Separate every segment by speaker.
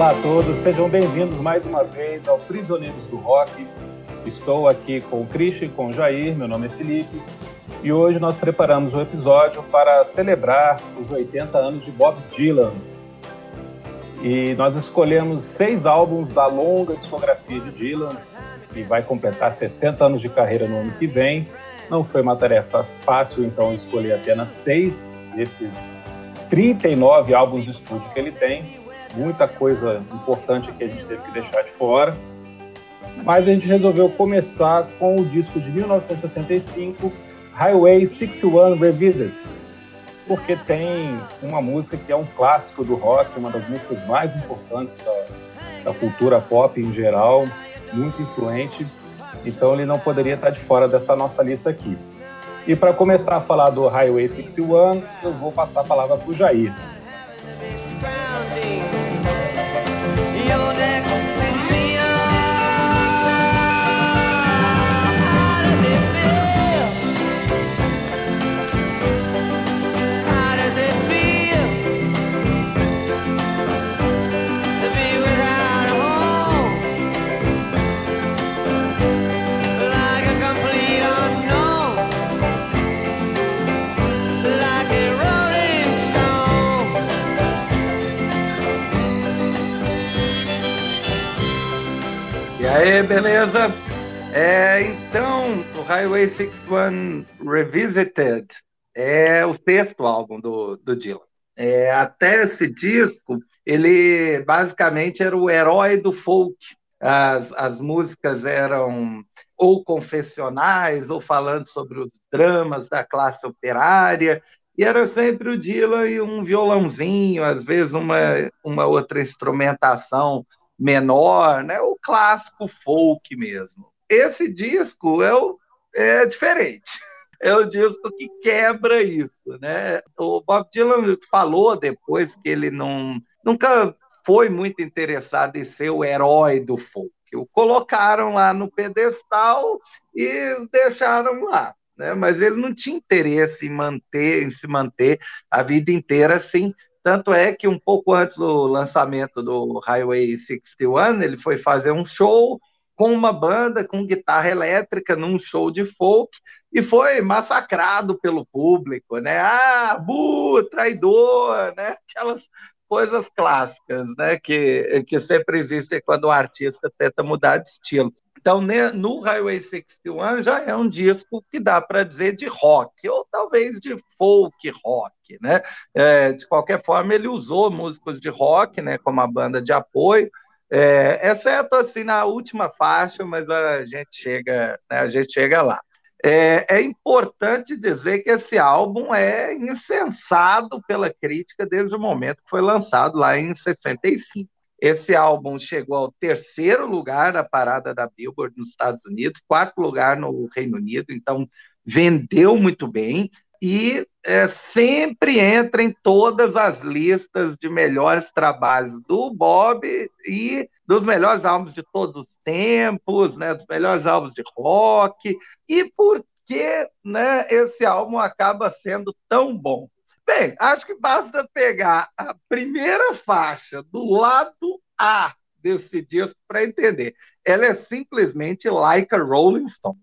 Speaker 1: Olá a todos, sejam bem-vindos mais uma vez ao Prisioneiros do Rock. Estou aqui com o Christian e com o Jair, meu nome é Felipe, e hoje nós preparamos um episódio para celebrar os 80 anos de Bob Dylan. E nós escolhemos seis álbuns da longa discografia de Dylan, que vai completar 60 anos de carreira no ano que vem. Não foi uma tarefa fácil, então, escolher apenas seis desses 39 álbuns de estúdio que ele tem. Muita coisa importante que a gente teve que deixar de fora. Mas a gente resolveu começar com o disco de 1965, Highway 61 Revisited, porque tem uma música que é um clássico do rock, uma das músicas mais importantes da, da cultura pop em geral, muito influente, então ele não poderia estar de fora dessa nossa lista aqui. E para começar a falar do Highway 61, eu vou passar a palavra para o Jair.
Speaker 2: Aí, beleza? É, então, o Highway 61 Revisited é o sexto álbum do, do Dylan. É, até esse disco, ele basicamente era o herói do folk. As, as músicas eram ou confessionais, ou falando sobre os dramas da classe operária, e era sempre o Dylan e um violãozinho, às vezes uma, uma outra instrumentação menor, né? O clássico folk mesmo. Esse disco é, é diferente. É o disco que quebra isso, né? O Bob Dylan falou depois que ele não nunca foi muito interessado em ser o herói do folk. O colocaram lá no pedestal e deixaram lá. Né? Mas ele não tinha interesse em manter, em se manter a vida inteira assim, tanto é que um pouco antes do lançamento do Highway 61, ele foi fazer um show com uma banda com guitarra elétrica num show de folk e foi massacrado pelo público, né? Ah, bu, traidor, né? Aquelas coisas clássicas, né? Que, que sempre existem quando o artista tenta mudar de estilo. Então, no Highway 61 já é um disco que dá para dizer de rock, ou talvez de folk rock, né? É, de qualquer forma, ele usou músicos de rock, né, como a banda de apoio, é, exceto assim na última faixa, mas a gente chega, né, a gente chega lá. É, é, importante dizer que esse álbum é incensado pela crítica desde o momento que foi lançado lá em 65. Esse álbum chegou ao terceiro lugar da parada da Billboard nos Estados Unidos, quarto lugar no Reino Unido, então vendeu muito bem e é, sempre entra em todas as listas de melhores trabalhos do Bob e dos melhores álbuns de todos os tempos, né, dos melhores álbuns de rock, e por que né, esse álbum acaba sendo tão bom? Bem, acho que basta pegar a primeira faixa do lado A desse disco para entender. Ela é simplesmente like a Rolling Stone,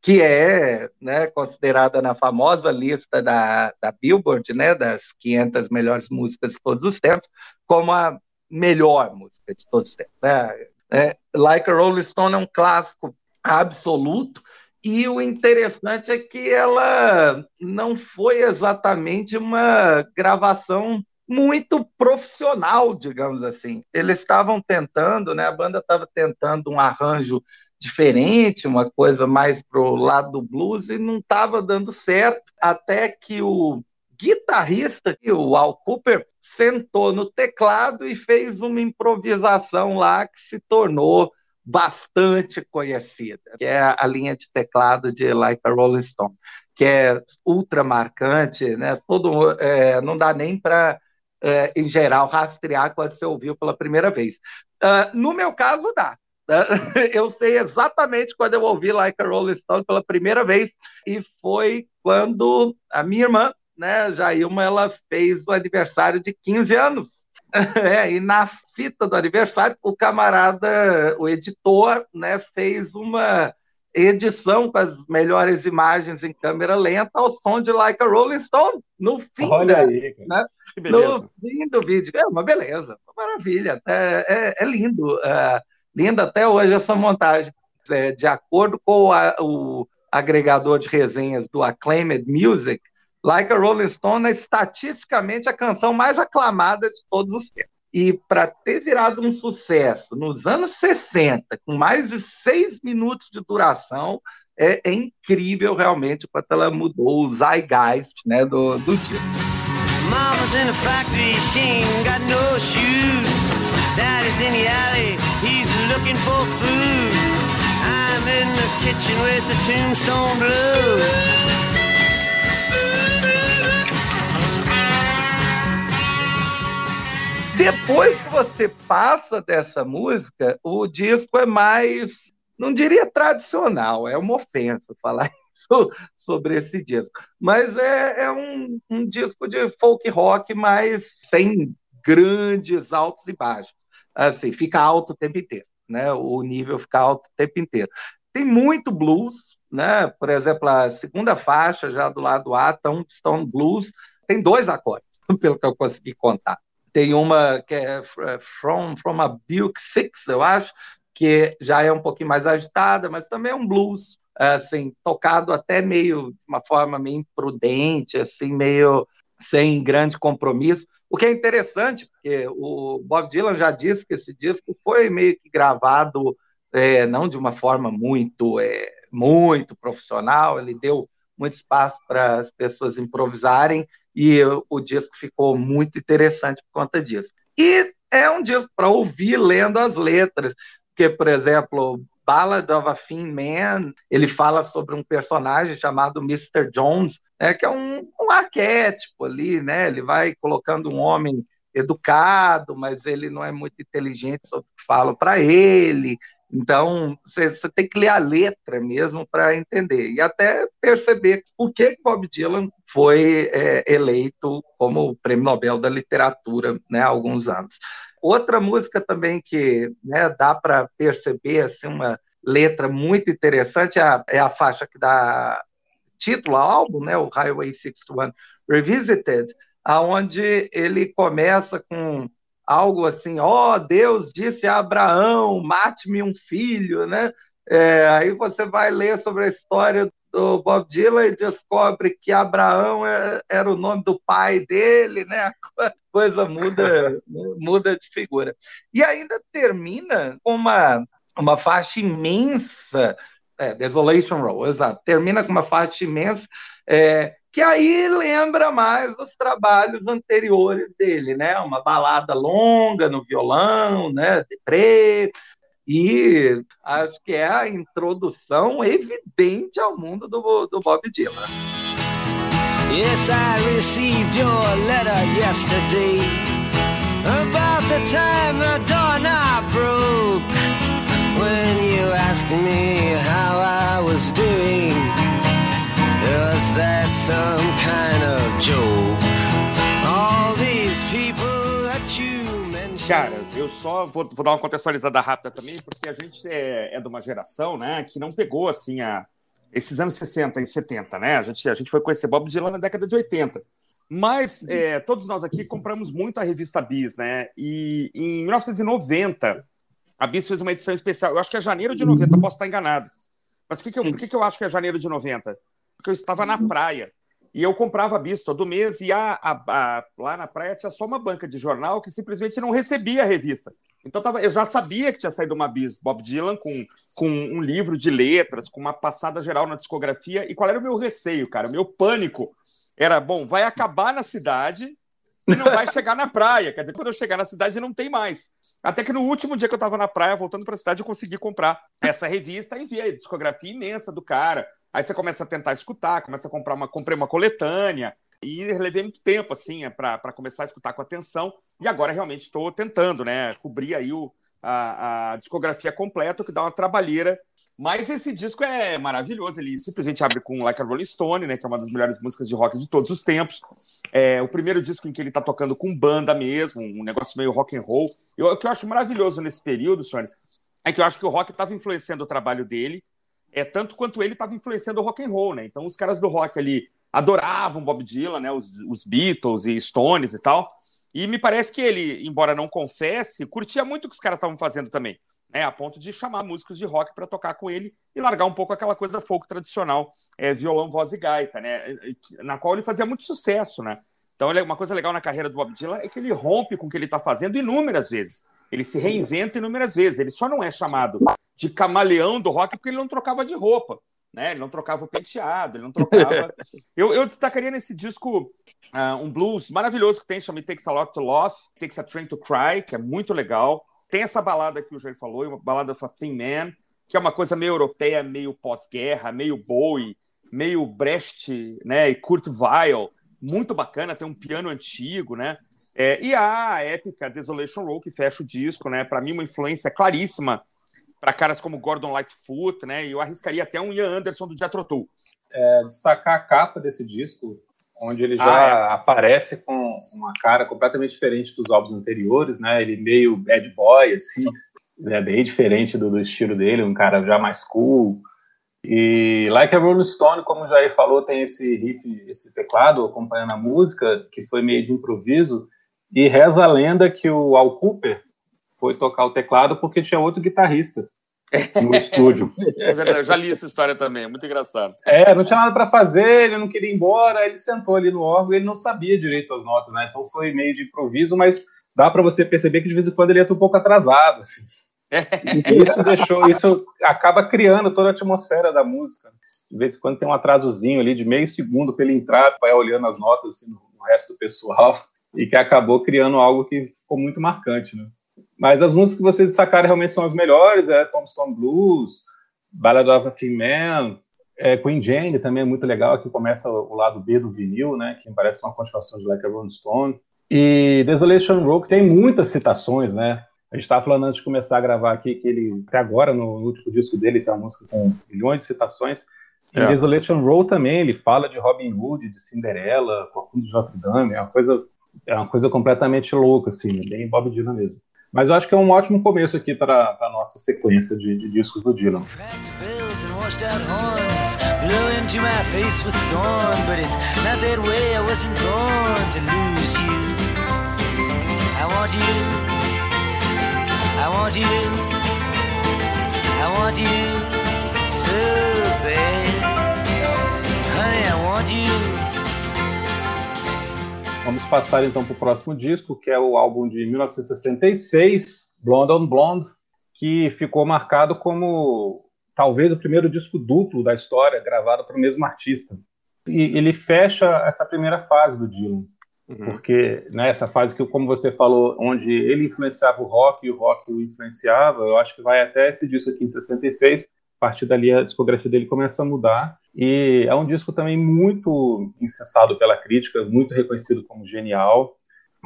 Speaker 2: que é né, considerada na famosa lista da, da Billboard, né, das 500 melhores músicas de todos os tempos, como a melhor música de todos os tempos. Né? É, like a Rolling Stone é um clássico absoluto e o interessante é que ela não foi exatamente uma gravação muito profissional, digamos assim. Eles estavam tentando, né? A banda estava tentando um arranjo diferente, uma coisa mais pro lado do blues e não estava dando certo, até que o guitarrista, o Al Cooper, sentou no teclado e fez uma improvisação lá que se tornou bastante conhecida, que é a linha de teclado de Like a Rolling Stone, que é ultra marcante, né? Todo, é, não dá nem para, é, em geral, rastrear quando você ouviu pela primeira vez. Uh, no meu caso, dá. Eu sei exatamente quando eu ouvi Like a Rolling Stone pela primeira vez, e foi quando a minha irmã, né, Jailma, ela fez o aniversário de 15 anos É, e na fita do aniversário, o camarada, o editor, né, fez uma edição com as melhores imagens em câmera lenta ao som de Like a Rolling Stone no fim,
Speaker 1: Olha da, aí,
Speaker 2: né? no fim do vídeo. É uma beleza, uma maravilha, é, é, é lindo, é, linda até hoje essa montagem. É, de acordo com a, o agregador de resenhas do Acclaimed Music, Like a Rolling Stone é estatisticamente a canção mais aclamada de todos os tempos. E para ter virado um sucesso nos anos 60, com mais de seis minutos de duração, é, é incrível realmente quanto ela mudou o zeitgeist né, do, do disco. Mama's in a factory, she ain't got no shoes. Daddy's in the alley, he's looking for food. I'm in the kitchen with the tombstone blues. Depois que você passa dessa música, o disco é mais, não diria tradicional, é uma ofensa falar isso sobre esse disco, mas é, é um, um disco de folk rock, mas sem grandes altos e baixos. Assim, fica alto o tempo inteiro, né? O nível fica alto o tempo inteiro. Tem muito blues, né? Por exemplo, a segunda faixa, já do lado A, Stone Blues, tem dois acordes, pelo que eu consegui contar. Tem uma que é From, From a Buick Six, eu acho, que já é um pouquinho mais agitada, mas também é um blues, assim, tocado até meio, de uma forma meio imprudente, assim, meio sem grande compromisso. O que é interessante, porque o Bob Dylan já disse que esse disco foi meio que gravado é, não de uma forma muito, é, muito profissional, ele deu muito espaço para as pessoas improvisarem e o disco ficou muito interessante por conta disso. E é um disco para ouvir lendo as letras, porque, por exemplo, Ballad of a Thin Man, ele fala sobre um personagem chamado Mr. Jones, né, que é um, um arquétipo ali, né? Ele vai colocando um homem educado, mas ele não é muito inteligente sobre o que falam para ele. Então, você, tem que ler a letra mesmo para entender e até perceber por que Bob Dylan foi é, eleito como Prêmio Nobel da Literatura né, há alguns anos. Outra música também que né, dá para perceber assim, uma letra muito interessante é a, é a faixa que dá título ao álbum, né, o Highway 61 Revisited, aonde ele começa com algo assim, ó, oh, Deus disse a Abraão, mate-me um filho, né? É, aí você vai ler sobre a história do Bob Dylan e descobre que Abraão é, era o nome do pai dele, né? A coisa muda, muda de figura. E ainda termina com uma, uma faixa imensa, é, Desolation Row, exato, termina com uma faixa imensa é, que aí lembra mais os trabalhos anteriores dele, né? Uma balada longa no violão, né? De preto. E acho que é a introdução evidente ao mundo do, do Bob Dylan. Yes, I received your letter yesterday about the time the doorknob broke when you asked me how I was doing. Was that some kind of joke? All these people that you mentioned.
Speaker 3: Cara, eu só vou, vou, dar uma contextualizada rápida também, porque a gente é, é de uma geração, né, que não pegou assim a esses anos 60 e 70, né? A gente, a gente foi conhecer Bob Dylan na década de 80. Mas é, todos nós aqui compramos muito a revista Bis, né? E em 1990, a Bis fez uma edição especial. Eu acho que é janeiro de 90, posso estar enganado. Mas por que, que, que, que eu acho que é janeiro de 90? Porque eu estava na praia. E eu comprava bis todo mês, e a, a, a, lá na praia tinha só uma banca de jornal que simplesmente não recebia a revista. Então tava, eu já sabia que tinha saído uma bis Bob Dylan com, com um livro de letras, com uma passada geral na discografia. E qual era o meu receio, cara? O meu pânico era: bom, vai acabar na cidade e não vai chegar na praia. Quer dizer, quando eu chegar na cidade não tem mais. Até que no último dia que eu estava na praia, voltando para a cidade, eu consegui comprar essa revista e vi a discografia imensa do cara Aí você começa a tentar escutar, começa a comprar uma, comprei uma coletânea e levei muito tempo assim é, para começar a escutar com atenção. E agora realmente estou tentando, né, cobrir aí o, a, a discografia completa, que dá uma trabalheira. Mas esse disco é maravilhoso. Ele simplesmente abre com Like a Rolling Stone, né, que é uma das melhores músicas de rock de todos os tempos. É o primeiro disco em que ele está tocando com banda mesmo, um negócio meio rock and roll. Eu, o que eu acho maravilhoso nesse período, senhores, é que eu acho que o rock estava influenciando o trabalho dele, é tanto quanto ele estava influenciando o rock and roll, né? Então os caras do rock ali adoravam Bob Dylan, né? Os, os Beatles e Stones e tal. E me parece que ele, embora não confesse, curtia muito o que os caras estavam fazendo também, né? A ponto de chamar músicos de rock para tocar com ele e largar um pouco aquela coisa folk tradicional, é, violão, voz e gaita, né? Na qual ele fazia muito sucesso, né? Então, uma coisa legal na carreira do Bob Dylan é que ele rompe com o que ele está fazendo inúmeras vezes. Ele se reinventa inúmeras vezes. Ele só não é chamado de camaleão do rock porque ele não trocava de roupa. Né? Ele não trocava o penteado, ele não trocava. eu, eu destacaria nesse disco uh, um blues maravilhoso que tem, chama Takes a Lot to Love, Takes a Train to Cry, que é muito legal. Tem essa balada que o Jair falou, uma balada for Thin Man, que é uma coisa meio europeia, meio pós-guerra, meio Bowie, meio Brecht, né, e Kurt Weill, muito bacana, tem um piano antigo, né? É, e a épica Desolation Row, que fecha o disco, né? Para mim, uma influência claríssima para caras como Gordon Lightfoot, né? E eu arriscaria até um Ian Anderson do Jethro Tull.
Speaker 1: É, destacar a capa desse disco, onde ele já ah, é. aparece com uma cara completamente diferente dos álbuns anteriores, né? Ele meio bad boy, assim, é bem diferente do, do, estilo dele, um cara já mais cool. E Like a Rolling Stone, como o Jair falou, tem esse riff, esse teclado acompanhando a música, que foi meio de improviso, e reza a lenda que o Al Cooper foi tocar o teclado porque tinha outro guitarrista no estúdio.
Speaker 3: É verdade, eu já li essa história também, é muito engraçado.
Speaker 1: É, não tinha nada para fazer, ele não queria ir embora, ele sentou ali no órgão e ele não sabia direito as notas, né? Então foi meio de improviso, mas dá para você perceber que de vez em quando ele ia um pouco atrasado, assim. E isso deixou, isso acaba criando toda a atmosfera da música. De vez em quando tem um atrasozinho ali de meio segundo para ele entrar, para ir olhando as notas assim, no resto do pessoal, e que acabou criando algo que ficou muito marcante, né? Mas as músicas que vocês sacaram realmente são as melhores, é Tombstone Blues, Ballad of a Female, é, Queen Jane também é muito legal, aqui começa o lado B do vinil, né, que parece uma continuação de Like a Rolling Stone. E Desolation Row, que tem muitas citações, né, a gente estava falando antes de começar a gravar aqui que ele, até agora, no último disco dele, tem uma música com milhões de citações. Em é. Desolation Row também, ele fala de Robin Hood, de Cinderela, Corcunda de Notre Dame, é uma coisa, é uma coisa completamente louca, assim, bem Bob Dylan mesmo. Mas eu acho que é um ótimo começo aqui para a nossa sequência de, de discos do Dylan. I Vamos passar então para o próximo disco, que é o álbum de 1966, Blonde on Blonde, que ficou marcado como talvez o primeiro disco duplo da história gravado para o mesmo artista. E ele fecha essa primeira fase do Dylan, uhum. porque nessa né, fase que, como você falou, onde ele influenciava o rock e o rock o influenciava, eu acho que vai até esse disco aqui em 66. A partir dali a discografia dele começa a mudar e é um disco também muito incensado pela crítica, muito reconhecido como genial,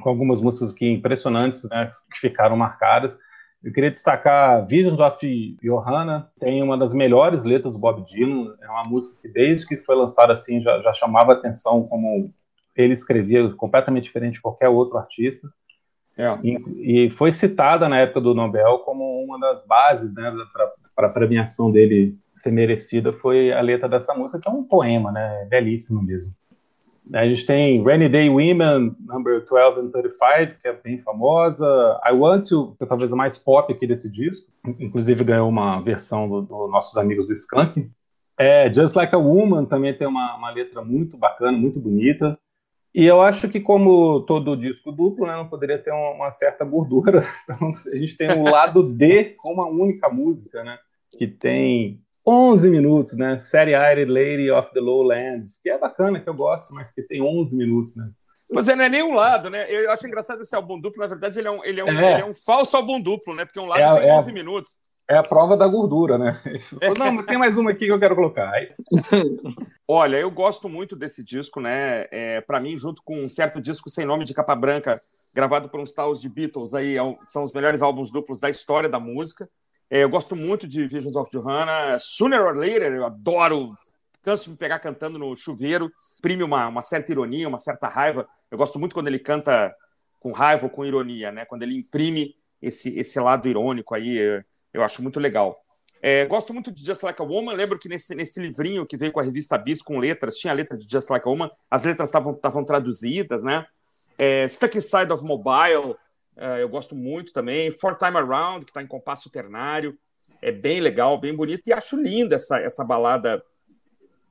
Speaker 1: com algumas músicas que impressionantes, né, que ficaram marcadas. Eu queria destacar Visions of Johanna, tem uma das melhores letras do Bob Dylan, é uma música que desde que foi lançada assim já, já chamava atenção como ele escrevia completamente diferente de qualquer outro artista. É. E, e, foi citada na época do Nobel como uma das bases né, para a premiação dele ser merecida foi a letra dessa música, que é um poema, né? É belíssimo mesmo. A gente tem Rainy Day Women, number 12 and 35, que é bem famosa. I Want To, que é talvez a mais pop aqui desse disco. Inclusive ganhou uma versão dos do nossos amigos do Skunk. É, Just Like a Woman também tem uma, uma, letra muito bacana, muito bonita. E eu acho que, como todo disco duplo, né, não poderia ter uma, certa gordura. Então, a gente tem o lado D com uma única música, né? Que tem 11 minutos, né? Série Iron Lady of the Lowlands, que é bacana, que eu gosto, mas que tem 11 minutos, né?
Speaker 3: Mas é, não é nem um lado, né? Eu acho engraçado esse álbum duplo, na verdade, ele é um, ele é um, é. Ele é um falso álbum duplo, né? Porque um lado é, tem 11 é, minutos.
Speaker 1: É a prova da gordura, né? Não, mas tem mais uma aqui que eu quero colocar.
Speaker 3: Olha, eu gosto muito desse disco, né? É, para mim, junto com um certo disco sem nome de capa branca gravado por uns tals de Beatles aí, é são os melhores álbuns duplos da história da música. É, eu gosto muito de Visions of Johanna. Sooner or Later, eu adoro. Canso de me pegar cantando no chuveiro. Imprime uma, uma certa ironia, uma certa raiva. Eu gosto muito quando ele canta com raiva ou com ironia, né? Quando ele imprime esse, esse lado irônico aí, eu acho muito legal. É, gosto muito de Just Like a Woman. Lembro que nesse, nesse livrinho que veio com a revista Bis com letras, tinha a letra de Just Like a Woman. As letras estavam traduzidas, né? É, Stuck Inside of Mobile, é, eu gosto muito também. Four Time Around, que está em compasso ternário. É bem legal, bem bonito. E acho linda essa, essa balada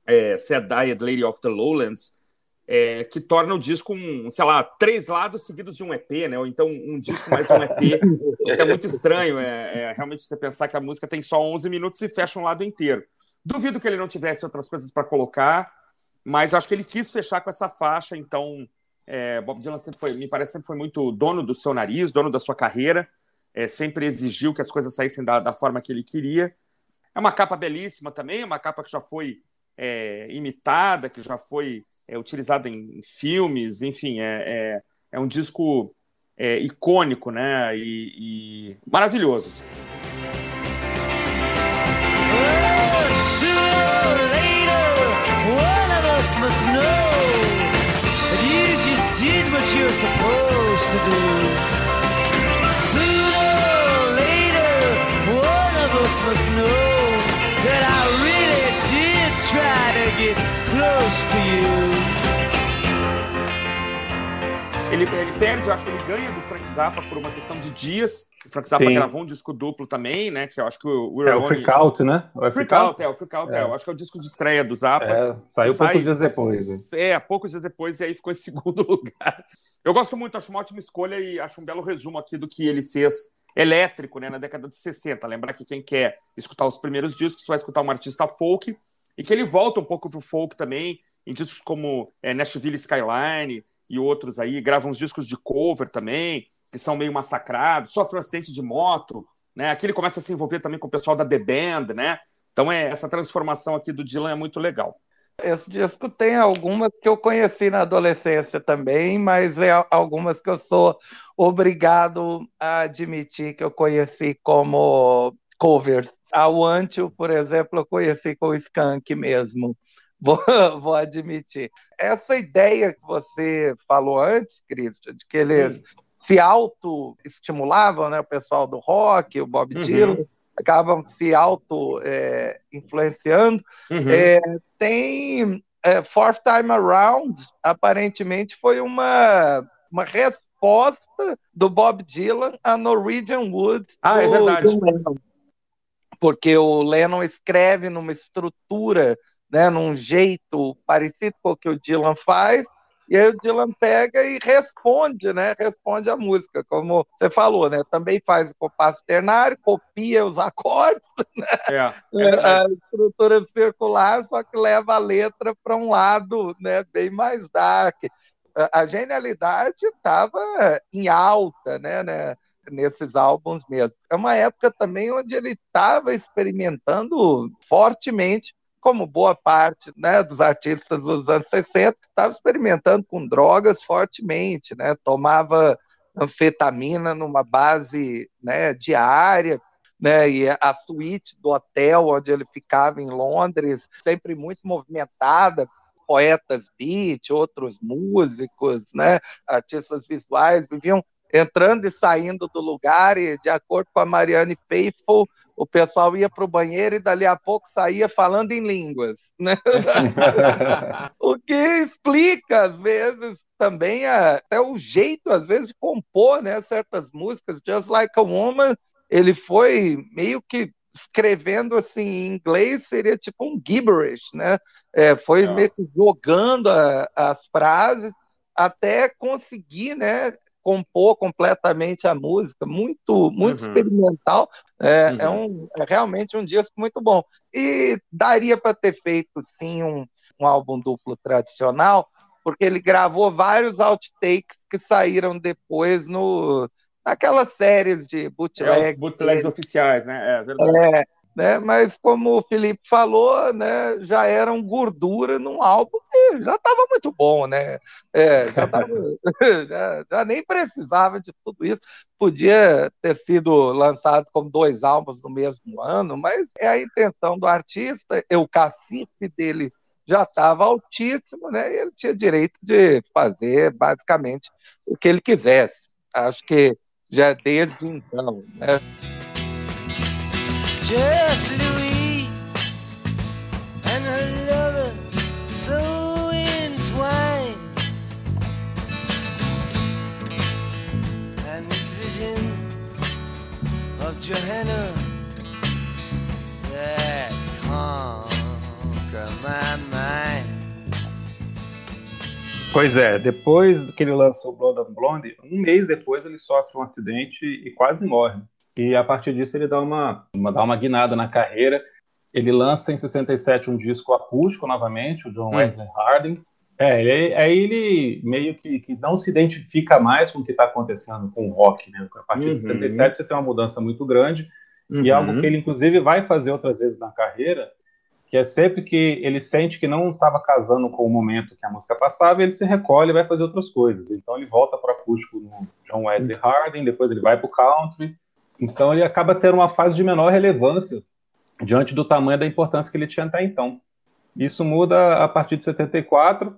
Speaker 3: é, Sad Diet Lady of the Lowlands, é, que torna o disco, um, sei lá, três lados seguidos de um EP, né? Ou então um disco mais um EP, que é muito estranho. É, é, realmente você pensar que a música tem só 11 minutos e fecha um lado inteiro. Duvido que ele não tivesse outras coisas para colocar, mas acho que ele quis fechar com essa faixa, então é, Bob Dylan sempre foi, me parece, sempre foi muito dono do seu nariz, dono da sua carreira, é, sempre exigiu que as coisas saíssem da, da, forma que ele queria. É uma capa belíssima também, é uma capa que já foi é, imitada, que já foi é, utilizada em filmes, enfim, é, é, é um disco é, icônico, né? E, e maravilhoso. must Ele, ele perde, eu acho que ele ganha do Frank Zappa por uma questão de dias. O Frank Zappa Sim. gravou um disco duplo também, né? Que eu acho que o,
Speaker 1: o É o Freak Out, né?
Speaker 3: O Freak, Freak Out, é, o Freak Out, é. é. Eu acho que é o disco de estreia do Zappa. É,
Speaker 1: saiu sai, poucos dias depois.
Speaker 3: Né? É, poucos dias depois, e aí ficou em segundo lugar. Eu gosto muito, acho uma ótima escolha e acho um belo resumo aqui do que ele fez elétrico, né, na década de 60. Lembrar que quem quer escutar os primeiros discos vai escutar um artista folk e que ele volta um pouco pro folk também, em discos como é, Nashville Skyline, e outros aí, gravam uns discos de cover também, que são meio massacrados, sofre um acidente de moto, né? Aqui ele começa a se envolver também com o pessoal da The Band, né? Então é essa transformação aqui do Dylan é muito legal.
Speaker 2: Esse disco tem algumas que eu conheci na adolescência também, mas é algumas que eu sou obrigado a admitir que eu conheci como covers. A Wantil, por exemplo, eu conheci com o Skank mesmo. Vou, vou admitir. Essa ideia que você falou antes, Cristian, de que eles Sim. se auto-estimulavam, né? O pessoal do rock, o Bob uhum. Dylan, acabam se auto-influenciando. É, uhum. é, tem é, Fourth Time Around, aparentemente foi uma, uma resposta do Bob Dylan a Norwegian Wood.
Speaker 3: Ah, é do, é verdade.
Speaker 2: Porque o Lennon escreve numa estrutura né, num jeito parecido com o que o Dylan faz, e aí o Dylan pega e responde, né? Responde a música, como você falou, né? Também faz o compasso ternário, copia os acordes, né? É, é a estrutura circular, só que leva a letra para um lado, né? Bem mais dark. A genialidade estava em alta, né, né? Nesses álbuns mesmo. É uma época também onde ele estava experimentando fortemente como boa parte né, dos artistas dos anos 60, estava experimentando com drogas fortemente, né? tomava anfetamina numa base né, diária, né, e a suíte do hotel onde ele ficava em Londres, sempre muito movimentada, poetas beat, outros músicos, né, artistas visuais, viviam entrando e saindo do lugar, e de acordo com a Marianne Faithful, o pessoal ia para o banheiro e dali a pouco saía falando em línguas. Né? o que explica, às vezes, também até o jeito, às vezes, de compor né, certas músicas. Just Like a Woman, ele foi meio que escrevendo assim em inglês seria tipo um gibberish, né? É, foi é. meio que jogando a, as frases até conseguir, né, compor completamente a música, muito, muito uhum. experimental. É, uhum. é, um, é realmente um disco muito bom. E daria para ter feito, sim, um, um álbum duplo tradicional, porque ele gravou vários outtakes que saíram depois no naquelas séries de bootleg.
Speaker 3: É, bootlegs oficiais, né? É verdade. É,
Speaker 1: né? Mas como o Felipe falou, né, já eram gordura num álbum que já estava muito bom, né? É, já, tava, já, já, nem precisava de tudo isso. Podia ter sido lançado como dois álbuns no mesmo ano, mas é a intenção do artista, o cacife dele já estava altíssimo, né? E ele tinha direito de fazer basicamente o que ele quisesse. Acho que já desde então, né? Just Louise and her lover so entwined, and these visions of Johanna that conquer my mind. Pois é, depois que ele lançou Blood and Blonde, um mês depois ele sofre um acidente e quase morre. E a partir disso ele dá uma, uma, dá uma guinada na carreira. Ele lança em 67 um disco acústico novamente, o John hum. Wesley Harding. É, aí, aí ele meio que, que, não se identifica mais com o que está acontecendo com o rock, né? A partir uhum. de 67 você tem uma mudança muito grande uhum. e algo que ele inclusive vai fazer outras vezes na carreira, que é sempre que ele sente que não estava casando com o momento que a música passava, ele se recolhe e vai fazer outras coisas. Então ele volta para o acústico no John Wesley uhum. Harding, depois ele vai para o country, então ele acaba tendo uma fase de menor relevância diante do tamanho da importância que ele tinha até então. Isso muda a partir de 74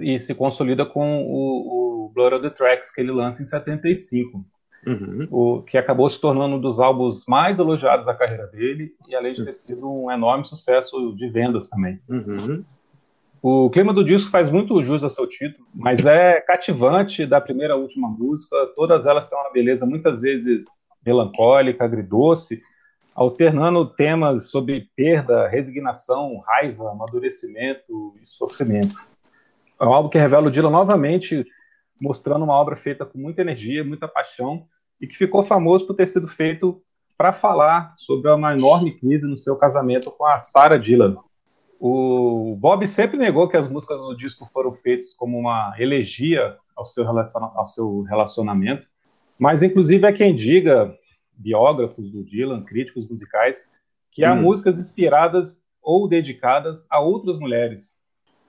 Speaker 1: e se consolida com o, o Blood of the Tracks que ele lança em 75, uhum. o, que acabou se tornando um dos álbuns mais elogiados da carreira dele e além de ter sido um enorme sucesso de vendas também. Uhum. O clima do disco faz muito jus a seu título, mas é cativante da primeira à última música. Todas elas têm uma beleza muitas vezes melancólica, agridoce, alternando temas sobre perda, resignação, raiva, amadurecimento e sofrimento. É um álbum que revela o Dylan novamente mostrando uma obra feita com muita energia, muita paixão e que ficou famoso por ter sido feito para falar sobre uma enorme crise no seu casamento com a Sarah Dylan. O Bob sempre negou que as músicas do disco foram feitas como uma elegia ao seu, ao seu relacionamento, mas, inclusive, é quem diga, biógrafos do Dylan, críticos musicais, que há hum. músicas inspiradas ou dedicadas a outras mulheres.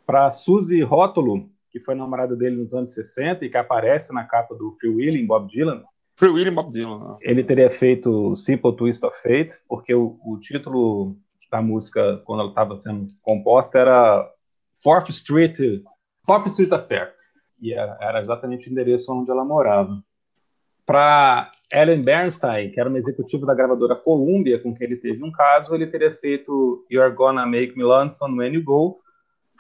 Speaker 1: Para Suzy Rótulo, que foi namorada dele nos anos 60 e que aparece na capa do Free Willy, Bob Dylan.
Speaker 4: Free Willy, Bob Dylan.
Speaker 1: Ele teria feito Simple Twist of Fate, porque o, o título da música, quando ela estava sendo composta, era Fourth Street, Fourth Street Affair. E era, era exatamente o endereço onde ela morava para Ellen Bernstein, que era uma executiva da gravadora Columbia, com quem ele teve um caso, ele teria feito You're Gonna Make Me Lonesome When You Go,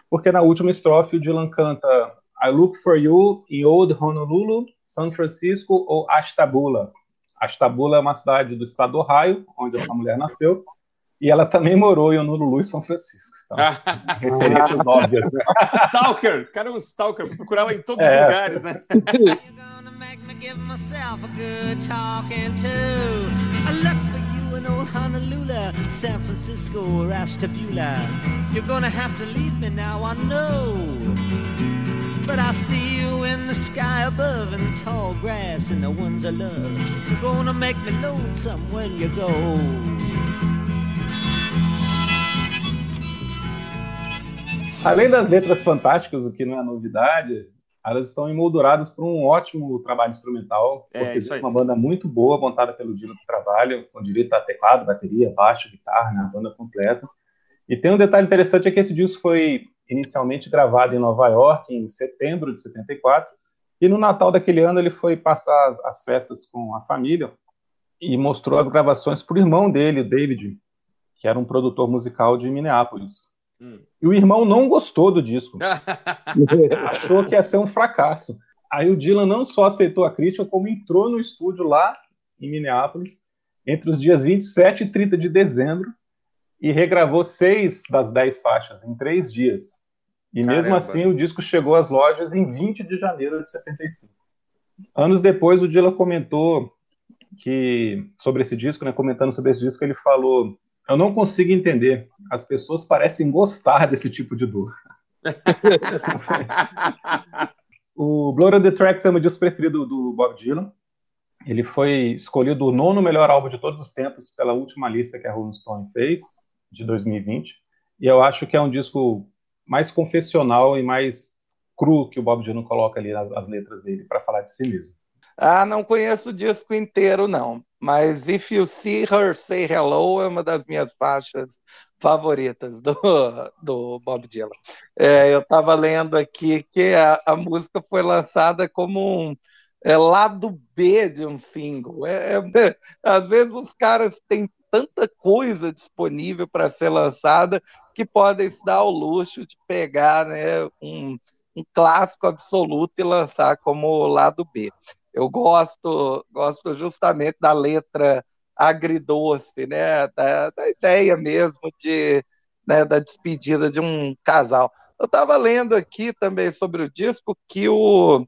Speaker 1: porque na última estrofe o Dylan canta I Look For You in Old Honolulu, São Francisco ou Ashtabula. Ashtabula é uma cidade do estado do Ohio, onde essa mulher nasceu, e ela também morou em Honolulu e São Francisco. Então, referências óbvias. Né?
Speaker 4: Stalker! Cara, um stalker, procurava em todos é. os lugares, né? give myself a good talking to. I look for you in old Honolulu, San Francisco, or Ashtabula. You're gonna have to leave me now, I know. But I see you in the sky above, in the tall grass, and the ones I love. You're gonna make me lonesome when you go. Além das letras fantásticas, o que não é novidade, elas estão emolduradas por um ótimo trabalho instrumental, é, porque é uma banda muito boa, montada pelo Dino do trabalho, com direito a teclado, bateria, baixo, guitarra, né, a banda completa. E tem um detalhe interessante, é que esse disco foi inicialmente gravado em Nova York, em setembro de 74, e no Natal daquele ano ele foi passar as, as festas com a família e mostrou as gravações para o irmão dele, David, que era um produtor musical de Minneapolis. Hum. E o irmão não gostou do disco. Achou que ia ser um fracasso. Aí o Dylan não só aceitou a crítica, como entrou no estúdio lá em Minneapolis entre os dias 27 e 30 de dezembro e regravou seis das dez faixas em três dias. E Caramba. mesmo assim o disco chegou às lojas em 20 de janeiro de 75. Anos depois o Dylan comentou que sobre esse disco, né, comentando sobre esse disco, ele falou eu não consigo entender. As pessoas parecem gostar desse tipo de dor. o Blood on the Tracks é o meu disco preferido do Bob Dylan.
Speaker 1: Ele foi escolhido o nono melhor álbum de todos os tempos pela última lista que a Rolling Stone fez, de 2020. E eu acho que é um disco mais confessional e mais cru que o Bob Dylan coloca ali as, as letras dele para falar de si mesmo.
Speaker 2: Ah, não conheço o disco inteiro, não. Mas If You See Her Say Hello é uma das minhas faixas favoritas do, do Bob Dylan. É, eu estava lendo aqui que a, a, música foi lançada como um é, lado B de um single. É, é, às vezes os caras têm tanta coisa disponível para ser lançada que podem se dar ao luxo de pegar né, um, um clássico absoluto e lançar como lado B. Eu gosto, gosto justamente da letra agridoce, né? Da, da ideia mesmo de, né, da despedida de um casal. Eu estava lendo aqui também sobre o disco que o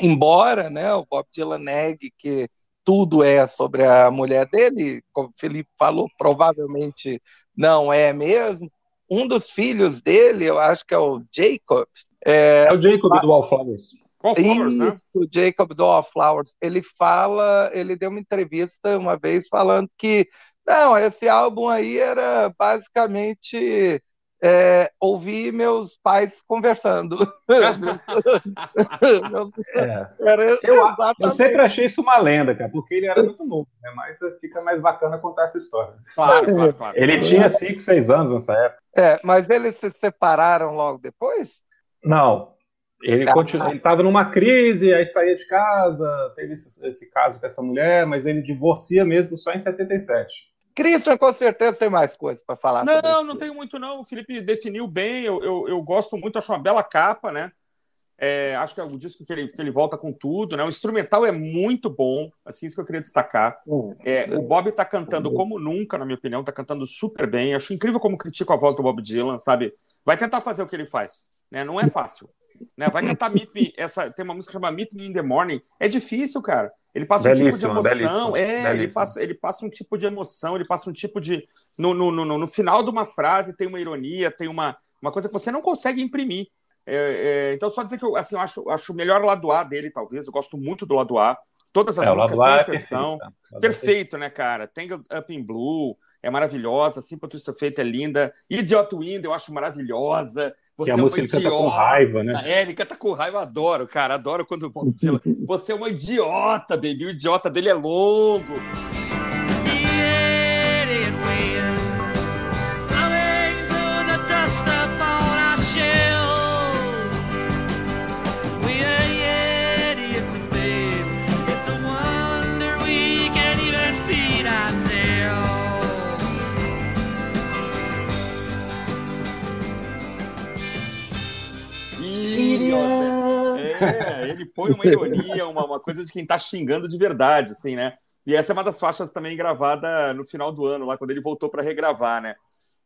Speaker 2: embora, né, o Bob Dylan negue que tudo é sobre a mulher dele, como o Felipe falou, provavelmente não é mesmo. Um dos filhos dele, eu acho que é o Jacob.
Speaker 1: É, é o Jacob do Wallflowers.
Speaker 2: Wallflowers, né? O Jacob do Wallflowers. Ele fala, ele deu uma entrevista uma vez falando que não, esse álbum aí era basicamente é, ouvir meus pais conversando.
Speaker 1: é. eu, eu, sempre achei isso uma lenda, cara, porque ele era muito novo, né? mas fica mais bacana contar essa história.
Speaker 3: Claro, claro, claro.
Speaker 1: Ele tinha 5, 6 anos nessa época.
Speaker 2: É, mas eles se separaram logo depois?
Speaker 1: Não. Ele ah, estava numa crise, aí saía de casa, teve esse, esse caso com essa mulher, mas ele divorcia mesmo só em 77.
Speaker 2: Christian, com certeza tem mais coisas para falar.
Speaker 3: Não, não, não tenho muito, não. O Felipe definiu bem. Eu, eu, eu gosto muito, acho uma bela capa, né? É, acho que é o disco que ele, que ele volta com tudo, né? O instrumental é muito bom, assim, isso que eu queria destacar. Hum. É, o Bob está cantando como nunca, na minha opinião, está cantando super bem. Acho incrível como critico a voz do Bob Dylan, sabe? Vai tentar fazer o que ele faz, né? Não é fácil. Né? Vai cantar Meet Me, essa, tem uma música chamada Meet Me in the Morning. É difícil, cara. Ele passa belíssimo, um tipo de emoção, é, belíssimo. ele passa, ele passa um tipo de emoção, ele passa um tipo de. No, no, no, no final de uma frase tem uma ironia, tem uma, uma coisa que você não consegue imprimir. É, é, então, só dizer que eu, assim, eu acho, acho o melhor lado A dele, talvez. Eu gosto muito do lado A. Todas as é, músicas, sem é exceção. É perfeito, perfeito, né, cara? Tangled Up in Blue é maravilhosa, Simple Twisted Fate é linda. Idiot Wind eu acho maravilhosa.
Speaker 1: Você que a é música ele canta com raiva, né?
Speaker 3: É, ele canta com raiva, eu adoro, cara. Adoro quando. Você é uma idiota, baby. O idiota dele é longo. É, ele põe uma ironia, uma, uma coisa de quem tá xingando de verdade, assim, né? E essa é uma das faixas também gravada no final do ano, lá quando ele voltou para regravar, né?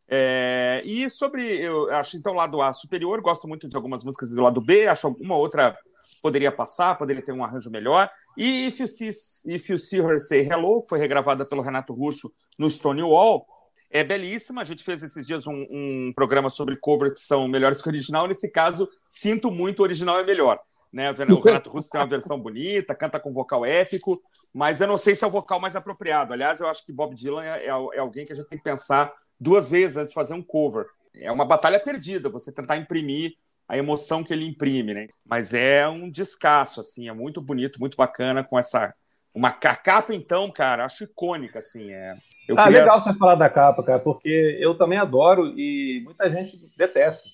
Speaker 3: É, e sobre, eu acho então o lado A superior, gosto muito de algumas músicas do lado B, acho alguma outra poderia passar, poderia ter um arranjo melhor. E If You See, If you See Her Say Hello, foi regravada pelo Renato Russo no Stonewall, é belíssima. A gente fez esses dias um, um programa sobre cover que são melhores que o original. Nesse caso, sinto muito, o original é melhor. Né? O Renato Russo tem uma versão bonita, canta com vocal épico, mas eu não sei se é o vocal mais apropriado. Aliás, eu acho que Bob Dylan é, é, é alguém que a gente tem que pensar duas vezes antes de fazer um cover. É uma batalha perdida, você tentar imprimir a emoção que ele imprime, né? Mas é um descasso, assim, é muito bonito, muito bacana com essa uma capa, então, cara, acho icônica, assim. É...
Speaker 1: Eu ah, queria... legal você falar da capa, cara, porque eu também adoro e muita gente detesta.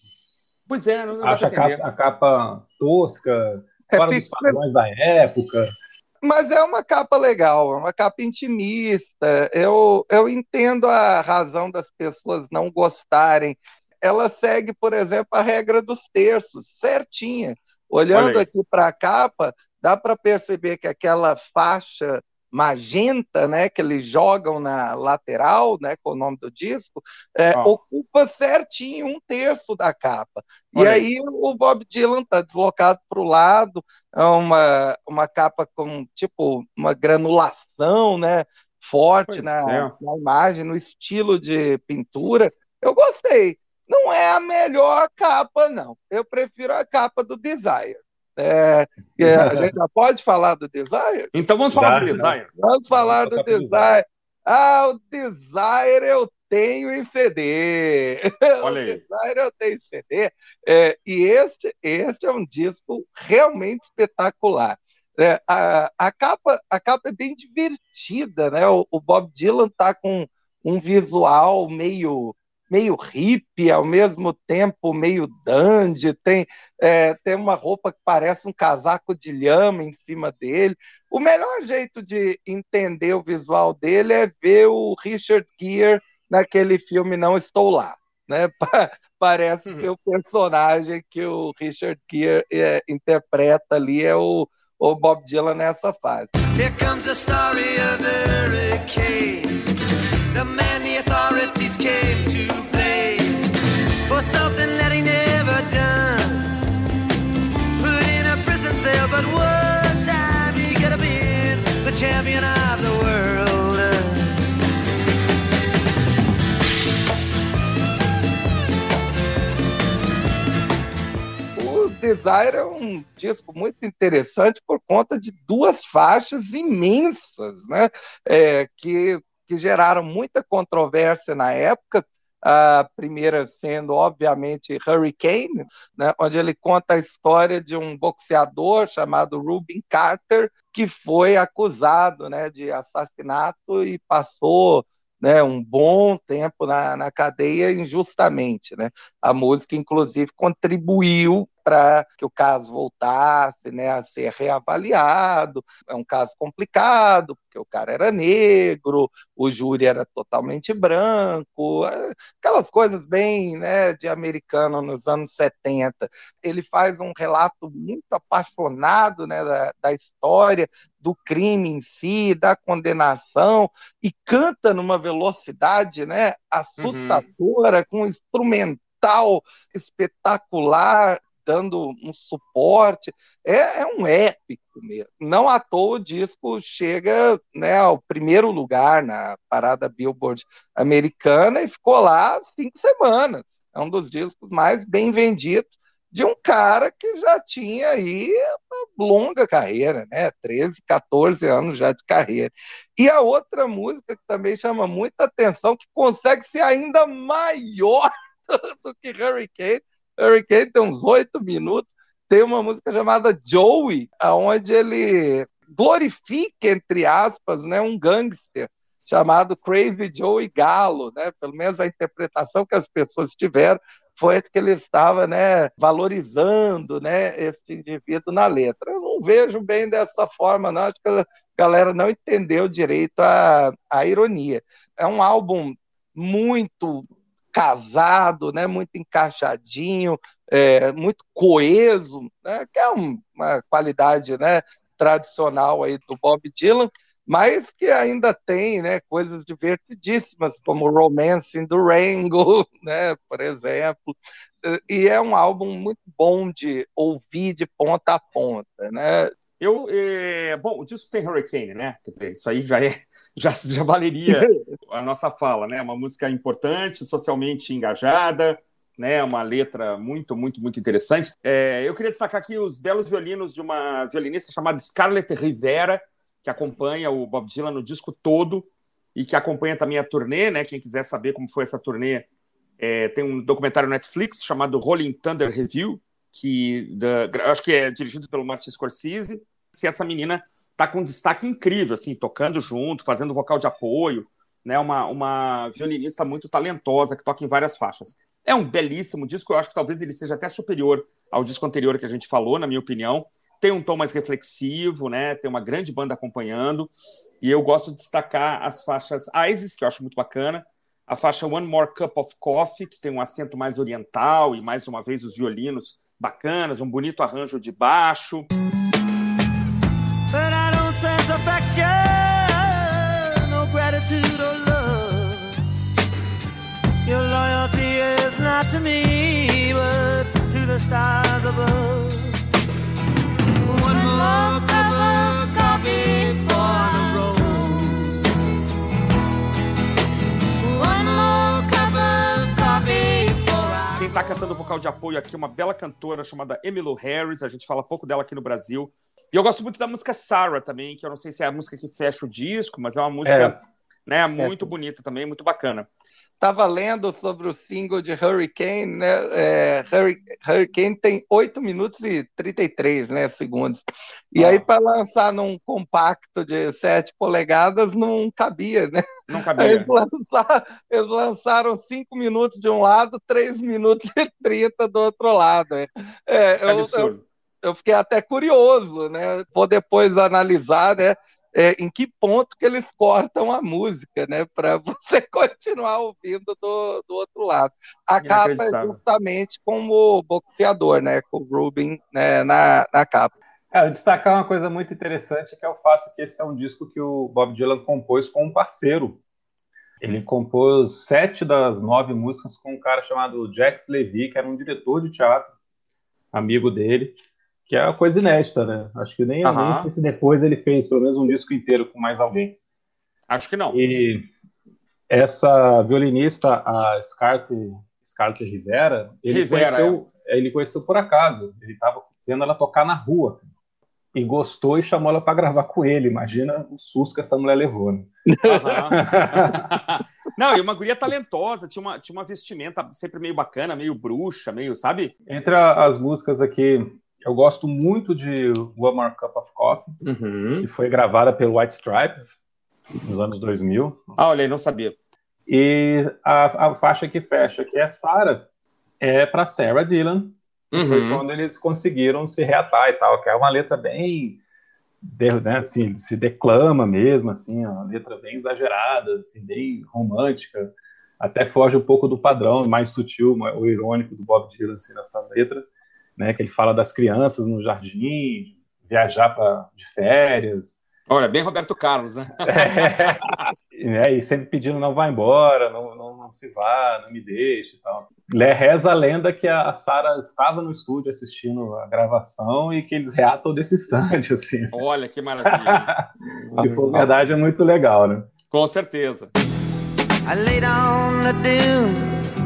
Speaker 3: Pois é, não, não
Speaker 1: Acha a capa, a capa, tosca, é fora dos padrões da época.
Speaker 2: Mas é uma capa legal, é uma capa intimista. Eu, eu entendo a razão das pessoas não gostarem. Ela segue, por exemplo, a regra dos terços, certinha. Olhando aqui para a capa, dá para perceber que aquela faixa magenta, né, que eles jogam na lateral, né, com o nome do disco, é, oh. ocupa certinho um terço da capa. Olha. E aí o Bob Dylan está deslocado para o lado, é uma, uma capa com tipo uma granulação, né, forte na, é. na imagem, no estilo de pintura. Eu gostei. Não é a melhor capa, não. Eu prefiro a capa do Desire. É, é, a gente já pode falar do Desire?
Speaker 3: Então vamos falar já, do Desire.
Speaker 2: Vamos falar do Desire. Ah, o Desire eu tenho em CD. Olha aí. o Desire eu tenho em CD. É, e este, este é um disco realmente espetacular. É, a, a, capa, a capa é bem divertida, né? O, o Bob Dylan tá com um visual meio meio hippie, ao mesmo tempo meio dandy, tem, é, tem uma roupa que parece um casaco de lhama em cima dele. O melhor jeito de entender o visual dele é ver o Richard Gere naquele filme Não Estou Lá. Né? Parece uhum. que o personagem que o Richard Gere é, interpreta ali é o, o Bob Dylan nessa fase. Here comes the story of the hurricane, the man cell, but of the world. Desire é um disco muito interessante por conta de duas faixas imensas, né? É, que, que geraram muita controvérsia na época. A primeira sendo, obviamente, Hurricane, né, onde ele conta a história de um boxeador chamado Rubin Carter, que foi acusado né, de assassinato e passou né, um bom tempo na, na cadeia injustamente. Né? A música, inclusive, contribuiu para que o caso voltasse né, a ser reavaliado. É um caso complicado, porque o cara era negro, o júri era totalmente branco, aquelas coisas bem né, de americano nos anos 70. Ele faz um relato muito apaixonado né, da, da história, do crime em si, da condenação, e canta numa velocidade né, assustadora, uhum. com um instrumental espetacular, dando um suporte. É, é, um épico mesmo. Não à toa o disco chega né, ao primeiro lugar na parada Billboard americana e ficou lá cinco semanas. É um dos discos mais bem vendidos de um cara que já tinha aí uma longa carreira, né? 13, 14 anos já de carreira. E a outra música que também chama muita atenção, que consegue ser ainda maior do que Hurricane, Hurricane tem uns oito minutos. Tem uma música chamada Joey, onde ele glorifica, entre aspas, né, um gangster chamado Crazy Joey Galo, né? Pelo menos a interpretação que as pessoas tiveram foi que ele estava, né, valorizando, né, esse indivíduo na letra. Eu não vejo bem dessa forma, não. Acho que a galera não entendeu direito a, a ironia. É um álbum muito casado, né, muito encaixadinho, é, muito coeso, né, que é um, uma qualidade né, tradicional aí do Bob Dylan, mas que ainda tem né, coisas divertidíssimas, como Romance in Durango, né, por exemplo, e é um álbum muito bom de ouvir de ponta a ponta, né?
Speaker 3: Eu, é, bom, o disco tem Hurricane, né? Quer dizer, isso aí já é, já, já valeria a nossa fala, né? Uma música importante, socialmente engajada, né? Uma letra muito, muito, muito interessante. É, eu queria destacar aqui os belos violinos de uma violinista chamada Scarlett Rivera, que acompanha o Bob Dylan no disco todo e que acompanha também a turnê, né? Quem quiser saber como foi essa turnê, é, tem um documentário Netflix chamado Rolling Thunder Review, que da, acho que é dirigido pelo Martin Scorsese se essa menina tá com um destaque incrível, assim, tocando junto, fazendo vocal de apoio, né? Uma, uma violinista muito talentosa que toca em várias faixas. É um belíssimo disco, eu acho que talvez ele seja até superior ao disco anterior que a gente falou, na minha opinião. Tem um tom mais reflexivo, né? Tem uma grande banda acompanhando. E eu gosto de destacar as faixas Isis, que eu acho muito bacana, a faixa One More Cup of Coffee, que tem um acento mais oriental e mais uma vez os violinos bacanas, um bonito arranjo de baixo affection, no gratitude or love. Your loyalty is not to me, but to the stars above. One more cup of coffee for the road. One more cup of coffee for Quem está cantando vocal de apoio aqui uma bela cantora chamada Emmylou Harris, a gente fala pouco dela aqui no Brasil. E eu gosto muito da música Sarah também, que eu não sei se é a música que fecha o disco, mas é uma música é. né, muito é. bonita também, muito bacana
Speaker 2: estava lendo sobre o single de Hurricane, né? É, Hurricane tem 8 minutos e 33 né, segundos. E ah. aí, para lançar num compacto de 7 polegadas, não cabia, né?
Speaker 3: Não cabia.
Speaker 2: Eles lançaram, eles lançaram 5 minutos de um lado, 3 minutos e 30 do outro lado. É, é eu, eu, eu fiquei até curioso, né? Vou depois analisar, né? é, em que ponto que eles cortam a música, né? Para você continuar ouvindo do, do outro lado. A capa é justamente como boxeador, né? Com o Rubin né, na, na capa.
Speaker 1: É, destacar uma coisa muito interessante que é o fato que esse é um disco que o Bob Dylan compôs com um parceiro. Ele compôs sete das nove músicas com um cara chamado Jax Levy, que era um diretor de teatro, amigo dele que é uma coisa inédita, né? Acho que nem, uhum. nem se depois ele fez pelo menos um disco inteiro com mais alguém.
Speaker 3: Acho que não.
Speaker 1: E essa violinista, a Scarlett, Scarlett Rivera, ele, Rivera, conheceu, é. ele conheceu por acaso. Ele estava vendo ela tocar na rua e gostou e chamou ela para gravar com ele. Imagina o susto que essa mulher levou. Né?
Speaker 3: Uhum. Não, e uma guria talentosa, tinha uma, tinha uma vestimenta sempre meio bacana, meio bruxa, meio, sabe?
Speaker 1: Entre as músicas aqui eu gosto muito de One More Cup of Coffee, uhum. que foi gravada pelo White Stripes nos anos 2000.
Speaker 3: Ah, olha não sabia.
Speaker 1: E a, a faixa que fecha, que é Sarah, é para Sarah Dylan. Uhum. Foi quando eles conseguiram se reatar e tal, que é uma letra bem né, assim, se declama mesmo, assim, uma letra bem exagerada, assim, bem romântica, até foge um pouco do padrão mais sutil, o irônico do Bob Dylan assim, nessa letra né, que ele fala das crianças no jardim, viajar pra, de férias.
Speaker 3: Olha, bem Roberto Carlos, né?
Speaker 1: é, e sempre pedindo não vá embora, não, não, não, se vá, não me deixe e tal. Reza a lenda que a Sara estava no estúdio assistindo a gravação e que eles reatam desse instante, assim.
Speaker 3: Olha, que maravilha.
Speaker 1: Se for verdade, é muito legal, né?
Speaker 3: Com certeza. I laid on the dune,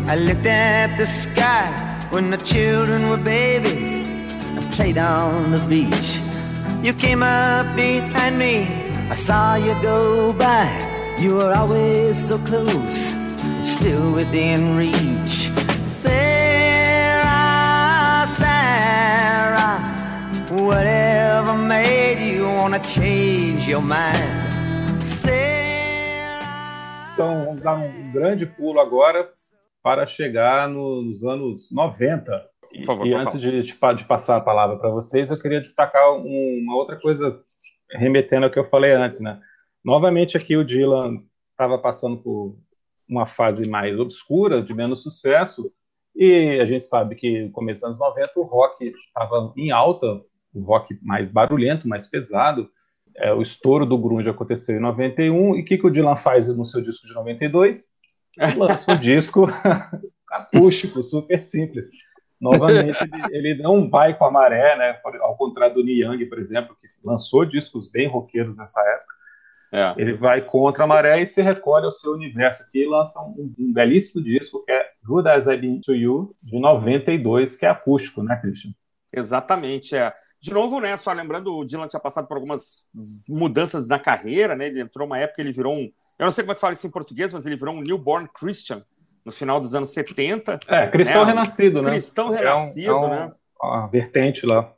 Speaker 3: I looked at the sky when the children were babies and played on the beach. You came up behind me, I saw you go by. You were always so close, still within reach. Sarah, Sarah, whatever made you wanna change your mind?
Speaker 1: Então, vamos dar um grande pulo agora para chegar nos anos 90. Por favor, e antes de, de, de, passar a palavra para vocês, eu queria destacar um, uma outra coisa, remetendo ao que eu falei antes, né? Novamente aqui o Dylan estava passando por uma fase mais obscura, de menos sucesso, e a gente sabe que no começo dos anos 90 o rock estava em alta, o rock mais barulhento, mais pesado. É, o estouro do grunge aconteceu em 91, e o que, que o Dylan faz no seu disco de 92? lança um disco acústico, super simples. Novamente, ele, ele, não vai com a maré, né? Ao contrário do Niang, por exemplo, que lançou discos bem roqueiros nessa época. É. Ele vai contra a maré e se recolhe ao seu universo aqui e lança um, um, belíssimo disco que é Good As I've Been To You, de 92, que é acústico, né, Christian?
Speaker 3: Exatamente, é. De novo, né, só lembrando, o Dylan tinha passado por algumas mudanças na carreira, né, ele entrou uma época, ele virou um, eu não sei como é que fala isso em português, mas ele virou um newborn Christian no final dos anos 70.
Speaker 1: É, cristão né? renascido, né?
Speaker 3: Cristão renascido, é um, é um, né?
Speaker 1: Uma vertente lá.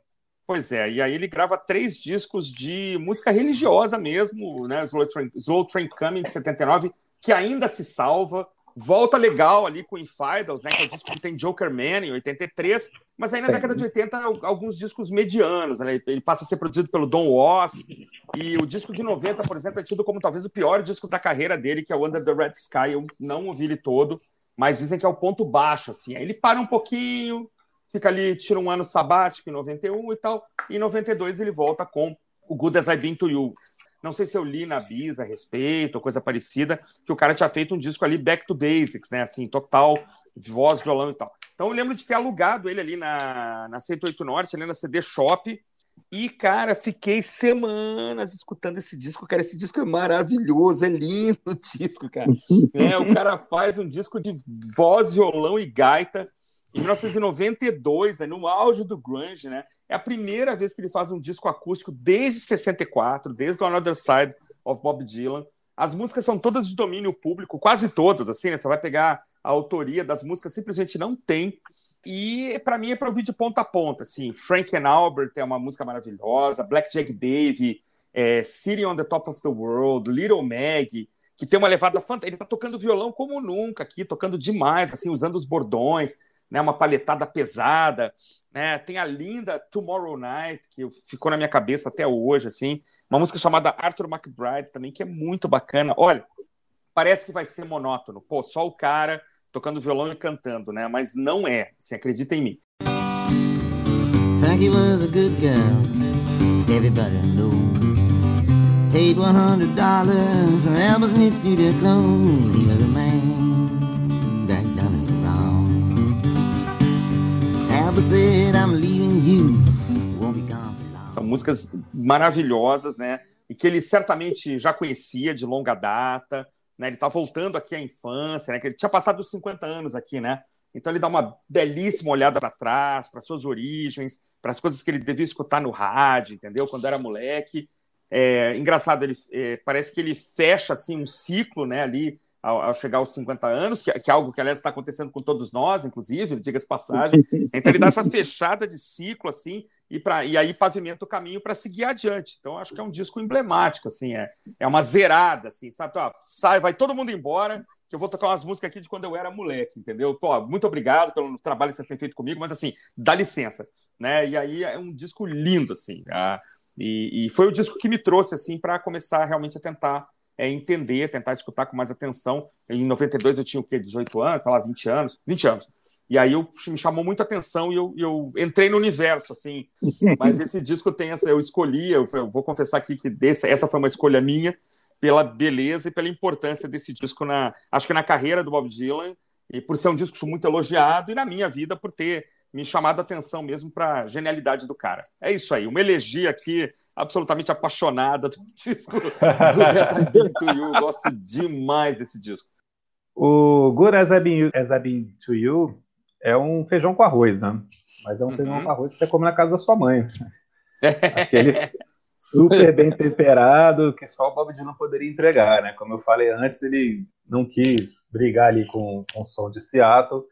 Speaker 3: Pois é, e aí ele grava três discos de música religiosa mesmo, né? Slow Train, Slow Train Coming, de 79, que ainda se salva volta legal ali com Infidels, né, que é o disco que tem Joker Man em 83, mas aí na Sim. década de 80 alguns discos medianos, né? ele passa a ser produzido pelo Don Was, e o disco de 90, por exemplo, é tido como talvez o pior disco da carreira dele, que é o Under the Red Sky, eu não ouvi ele todo, mas dizem que é o ponto baixo, assim, aí ele para um pouquinho, fica ali, tira um ano sabático em 91 e tal, e em 92 ele volta com o Good As I've Been To You, não sei se eu li na Bisa a respeito, ou coisa parecida, que o cara tinha feito um disco ali back to basics, né? Assim, total, voz, violão e tal. Então eu lembro de ter alugado ele ali na, na 108 Norte, ali na CD Shop. E, cara, fiquei semanas escutando esse disco. Cara, esse disco é maravilhoso, é lindo o disco, cara. é, o cara faz um disco de voz, violão e gaita. em 1992, né, no auge do grunge, né? É a primeira vez que ele faz um disco acústico desde 64, desde o Another Side of Bob Dylan. As músicas são todas de domínio público, quase todas, assim, né? Você vai pegar a autoria das músicas, simplesmente não tem. E para mim é para ouvir de ponta a ponta, assim. Frank and Albert é uma música maravilhosa, Black Jack Davy, é, City on the Top of the World, Little Mag, que tem uma levada fantástica. Ele está tocando violão como nunca aqui, tocando demais, assim, usando os bordões, né, uma paletada pesada. Né? Tem a linda Tomorrow Night, que ficou na minha cabeça até hoje, assim. Uma música chamada Arthur McBride também, que é muito bacana. Olha, parece que vai ser monótono. Pô, só o cara tocando violão e cantando, né? Mas não é. Assim, acredita em mim. Frankie was a good girl. Everybody knows. Paid $100 for Elvis new studio clothes. He was a man São músicas maravilhosas, né? E que ele certamente já conhecia de longa data. Né? Ele está voltando aqui à infância, né? Que ele tinha passado os 50 anos aqui, né? Então ele dá uma belíssima olhada para trás, para suas origens, para as coisas que ele devia escutar no rádio, entendeu? Quando era moleque. É, engraçado, ele é, parece que ele fecha assim um ciclo, né, ali ao, ao chegar aos 50 anos, que, que, é algo que aliás está acontecendo com todos nós, inclusive, diga-se passagem. Então ele dá essa fechada de ciclo assim e para e aí pavimenta o caminho para seguir adiante. Então acho que é um disco emblemático assim, é, é uma zerada assim, sabe? Ó, sai, vai todo mundo embora, que eu vou tocar umas músicas aqui de quando eu era moleque, entendeu? Pô, muito obrigado pelo trabalho que vocês têm feito comigo, mas assim, dá licença, né? E aí é um disco lindo assim. A, e, e, foi o disco que me trouxe assim para começar realmente a tentar é, entender, tentar escutar com mais atenção. Em 92 eu tinha o quê? 18 anos, sei lá, 20 anos, 20 anos. E aí eu, me chamou muito a atenção e eu, eu, entrei no universo, assim. Mas esse disco tem essa, eu escolhi, eu, eu vou confessar aqui que desse, essa foi uma escolha minha pela beleza e pela importância desse disco na, acho que na carreira do Bob Dylan e por ser um disco muito elogiado e na minha vida por ter me chamado a atenção mesmo para a genialidade do cara. É isso aí, uma elegia aqui absolutamente apaixonada do disco Been To You. Gosto demais desse disco.
Speaker 1: O Good As I've Been, As I've Been To You é um feijão com arroz, né? Mas é um uhum. feijão com arroz que você come na casa da sua mãe. Aquele super bem temperado que só o Bob Dylan poderia entregar, né? Como eu falei antes, ele não quis brigar ali com, com o som de Seattle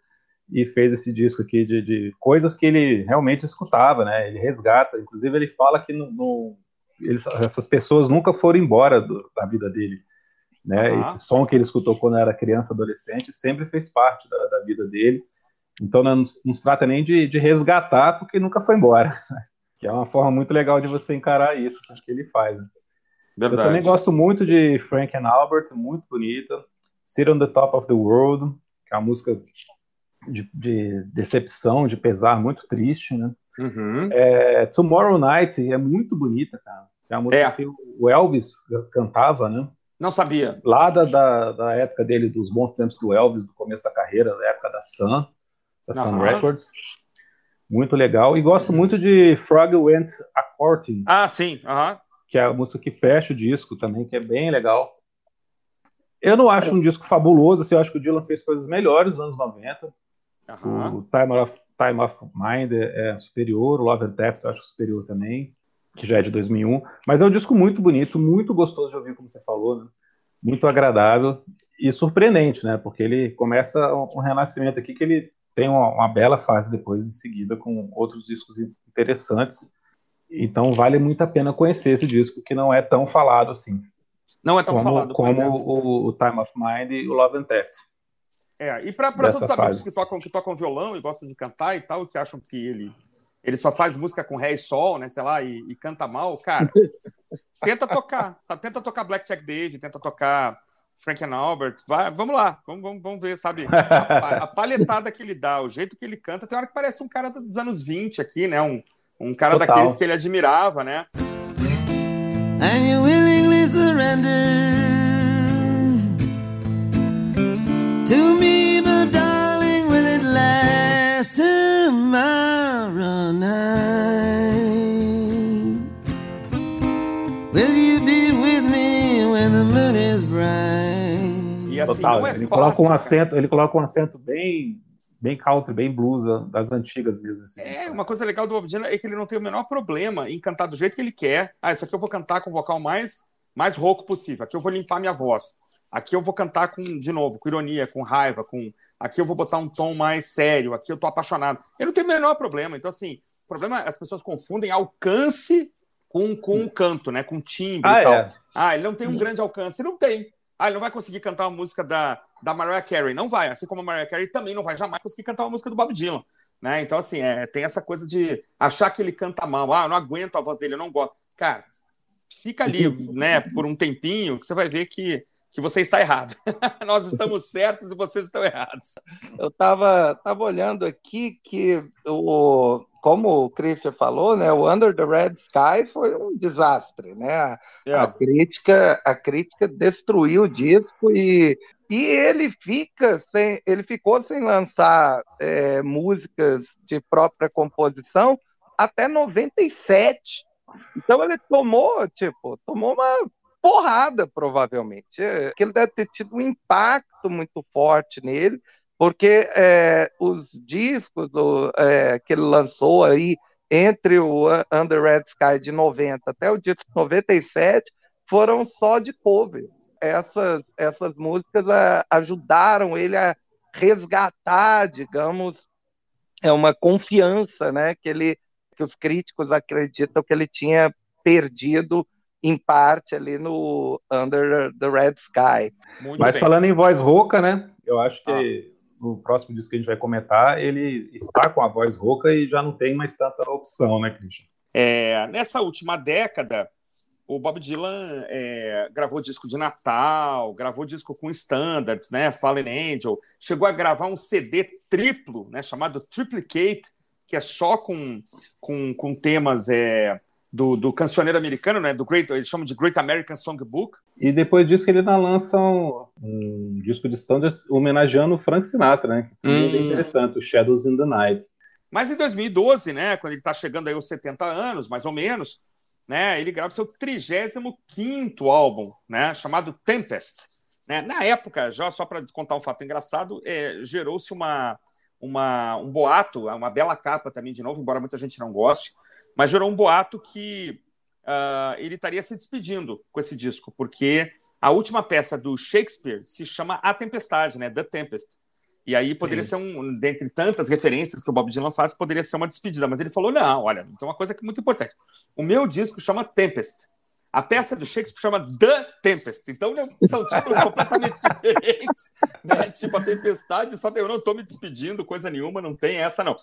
Speaker 1: e fez esse disco aqui de, de, coisas que ele realmente escutava, né? Ele resgata, inclusive ele fala que no, no eles, essas pessoas nunca foram embora do, da vida dele, né? Uhum. Esse som que ele escutou quando era criança, adolescente, sempre fez parte da, da vida dele. Então não, não, se trata nem de, de resgatar, porque nunca foi embora. Né? Que é uma forma muito legal de você encarar isso que ele faz. Né? Eu também gosto muito de Frank and Albert, muito bonita. Sit on the Top of the World, que é uma música de, de decepção, de pesar muito triste, né? Uhum. É, Tomorrow Night é muito bonita, cara. É a música é. que o Elvis cantava, né?
Speaker 3: Não sabia.
Speaker 1: Lá da, da, da, época dele, dos bons tempos do Elvis, do começo da carreira, da época da Sun, da uhum. Sun Records. Muito legal. E gosto muito de Frog Went a Courting.
Speaker 3: Ah, sim. Uhum.
Speaker 1: Que é a música que fecha o disco também, que é bem legal. Eu não acho um disco fabuloso, assim, eu acho que o Dylan fez coisas melhores nos anos 90. Uhum. O Time of, Time of Mind é, é superior, o Love and Theft eu acho superior também, que já é de 2001. Mas é um disco muito bonito, muito gostoso de ouvir, como você falou, né? muito agradável e surpreendente, né? Porque ele começa um renascimento aqui que ele tem uma, uma, bela fase depois em seguida com outros discos interessantes. Então vale muito a pena conhecer esse disco que não é tão falado assim.
Speaker 3: Não é tão
Speaker 1: como,
Speaker 3: falado
Speaker 1: como é. o, o, Time of Mind e o Love and Theft.
Speaker 3: É, e para todos os amigos que tocam, que tocam violão e gostam de cantar e tal, que acham que ele, ele só faz música com ré e sol, né, sei lá, e, e canta mal, cara, tenta tocar, sabe? Tenta tocar Black Jack David, tenta tocar Frank and Albert, vai, vamos lá, vamos, vamos, vamos ver, sabe? A, a, palhetada que ele dá, o jeito que ele canta, tem hora que parece um cara dos anos 20 aqui, né? Um, um cara Total. daqueles que ele admirava, né? And you willingly surrender to me, but darling, will it last tomorrow night? Will you be with me when the moon is bright?
Speaker 1: E assim, Total, é ele fácil, coloca um acento, ele coloca um acento bem bem country, bem blues, das antigas mesmo. Assim,
Speaker 3: é, uma coisa legal do Bob Dylan é que ele não tem o menor problema em cantar do jeito que ele quer. Ah, isso aqui eu vou cantar com o vocal mais, mais rouco possível. Aqui eu vou limpar minha voz. Aqui eu vou cantar com, de novo, com ironia, com raiva, com. Aqui eu vou botar um tom mais sério, aqui eu tô apaixonado. Eu não tenho o menor problema. Então, assim, o problema é as pessoas confundem alcance com, com o canto, né? Com timbre ah, e tal. É. Ah, ele não tem um grande alcance. Não tem. Ah, ele não vai conseguir cantar uma música da, da Mariah Carey. Não vai. Assim como a Mariah Carey também não vai jamais conseguir cantar uma música do Bob Dylan. Né? Então, assim, é, tem essa coisa de achar que ele canta mal. Ah, eu não aguento a voz dele, eu não gosto. Cara, fica ali, né, por um tempinho, que você vai ver que, que você está errado. Nós estamos certos e vocês estão errados.
Speaker 2: Eu estava tava olhando aqui que o como o Christian falou, né, o Under the Red Sky foi um desastre, né? Yeah. A crítica, a crítica destruiu o disco e, e ele fica sem, ele ficou sem lançar é, músicas de própria composição até 97. Então ele tomou, tipo, tomou uma porrada, provavelmente. Aquilo deve ter tido um impacto muito forte nele porque é, os discos do, é, que ele lançou aí entre o Under Red Sky de 90 até o disco 97 foram só de cover. Essas, essas músicas a, é, ajudaram ele a resgatar, digamos, é uma confiança, né, que ele que os críticos acreditam que ele tinha perdido em parte ali no Under the Red Sky.
Speaker 1: Muito Mas bem. falando em voz rouca, né? Eu acho que ah no próximo disco que a gente vai comentar, ele está com a voz rouca e já não tem mais tanta opção, né, Christian?
Speaker 3: É, nessa última década, o Bob Dylan é, gravou disco de Natal, gravou disco com standards, né? Fallen Angel, chegou a gravar um CD triplo, né? Chamado Triplicate, que é só com, com, com temas é, do, do cancioneiro americano, né? Do Great, eles chamam de Great American Songbook.
Speaker 1: E depois disso que ele lança um, um disco de standards homenageando o Frank Sinatra, né? Que hum. é bem interessante, o Shadows in the Night.
Speaker 3: Mas em 2012, né? Quando ele está chegando aí aos 70 anos, mais ou menos, né? Ele grava seu 35 álbum, né? Chamado Tempest. Né? Na época, já só para contar um fato engraçado, é, gerou-se uma, uma, um boato, uma bela capa também de novo, embora muita gente não goste, mas gerou um boato que uh, ele estaria se despedindo com esse disco, porque a última peça do Shakespeare se chama A Tempestade, né? The Tempest. E aí poderia Sim. ser um, dentre tantas referências que o Bob Dylan faz, poderia ser uma despedida. Mas ele falou: não, olha, então uma coisa que é muito importante. O meu disco chama Tempest. A peça do Shakespeare chama The Tempest. Então né, são títulos completamente diferentes. Né? Tipo, a tempestade, só eu não estou me despedindo, coisa nenhuma, não tem essa, não.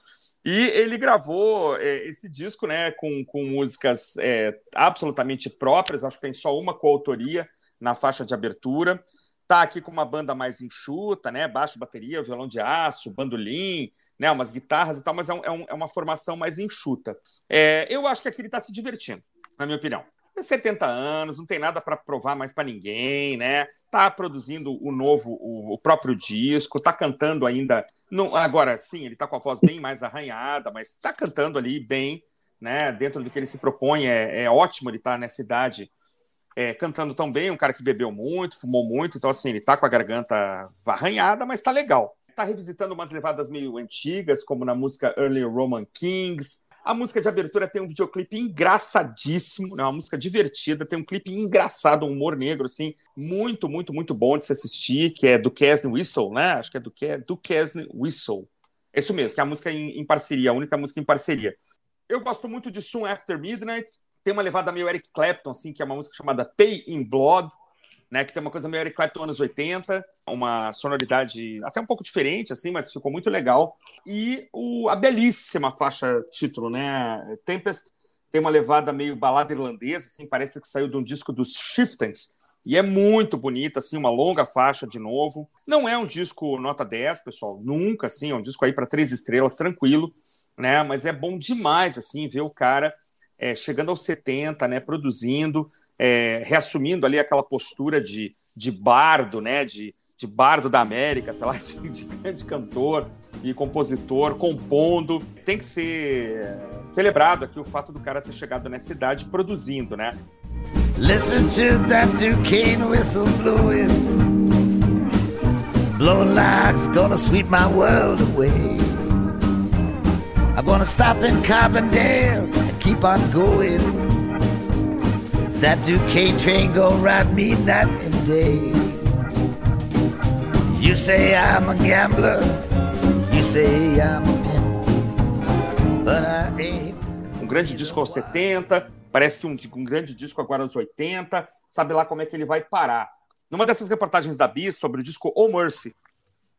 Speaker 3: E ele gravou é, esse disco né, com, com músicas é, absolutamente próprias, acho que tem só uma coautoria na faixa de abertura. Tá aqui com uma banda mais enxuta, né? Baixo, bateria, violão de aço, bandolim, né? Umas guitarras e tal, mas é, um, é uma formação mais enxuta. É, eu acho que aqui ele está se divertindo, na minha opinião. 70 anos, não tem nada para provar mais para ninguém, né? Tá produzindo o novo, o, o próprio disco, tá cantando ainda. Não, agora sim, ele tá com a voz bem mais arranhada, mas tá cantando ali bem, né? Dentro do que ele se propõe, é, é ótimo ele tá nessa idade é, cantando tão bem, um cara que bebeu muito, fumou muito, então assim, ele tá com a garganta arranhada, mas tá legal. Tá revisitando umas levadas meio antigas, como na música Early Roman Kings, a música de abertura tem um videoclipe engraçadíssimo, né? uma música divertida, tem um clipe engraçado, um humor negro, assim, muito, muito, muito bom de se assistir, que é do Kesney Whistle, né? Acho que é do, Ke do Kesney Whistle. É isso mesmo, que é a música em, em parceria, a única música em parceria. Eu gosto muito de Soon After Midnight, tem uma levada meio Eric Clapton, assim, que é uma música chamada Pay in Blood, né, que tem uma coisa meio Eric Clapton anos 80, uma sonoridade até um pouco diferente, assim, mas ficou muito legal. E o, a belíssima faixa título, né, Tempest, tem uma levada meio balada irlandesa, assim, parece que saiu de um disco dos Shiftings, e é muito bonita, assim, uma longa faixa de novo. Não é um disco nota 10, pessoal, nunca, assim, é um disco aí para três estrelas, tranquilo, né, mas é bom demais, assim, ver o cara é, chegando aos 70, né, produzindo, é, reassumindo ali aquela postura de, de bardo, né? De, de bardo da América, sei lá, de, de grande cantor e compositor, compondo. Tem que ser celebrado aqui o fato do cara ter chegado nessa idade produzindo, né? Listen to that Duquesne whistle blowing
Speaker 4: blowing like's gonna sweep my world away. I'm gonna stop in Carbondale and keep on going. That Duquesne train gonna ride me night and day. You say I'm a gambler, you say I'm a pimp, but I ain't.
Speaker 3: Um grande disco aos 70, parece que um, um grande disco agora aos 80, sabe lá como é que ele vai parar. Numa dessas reportagens da Bis sobre o disco Oh Mercy,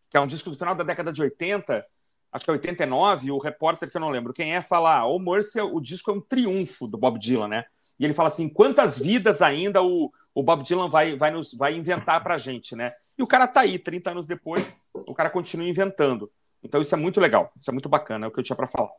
Speaker 3: que é um disco do final da década de 80, acho que é 89, o repórter que eu não lembro quem é fala: ah, Oh Mercy, o disco é um triunfo do Bob Dylan, né? E ele fala assim: quantas vidas ainda o, o Bob Dylan vai, vai, nos, vai inventar pra gente, né? E o cara tá aí, 30 anos depois, o cara continua inventando. Então isso é muito legal, isso é muito bacana, é o que eu tinha para falar.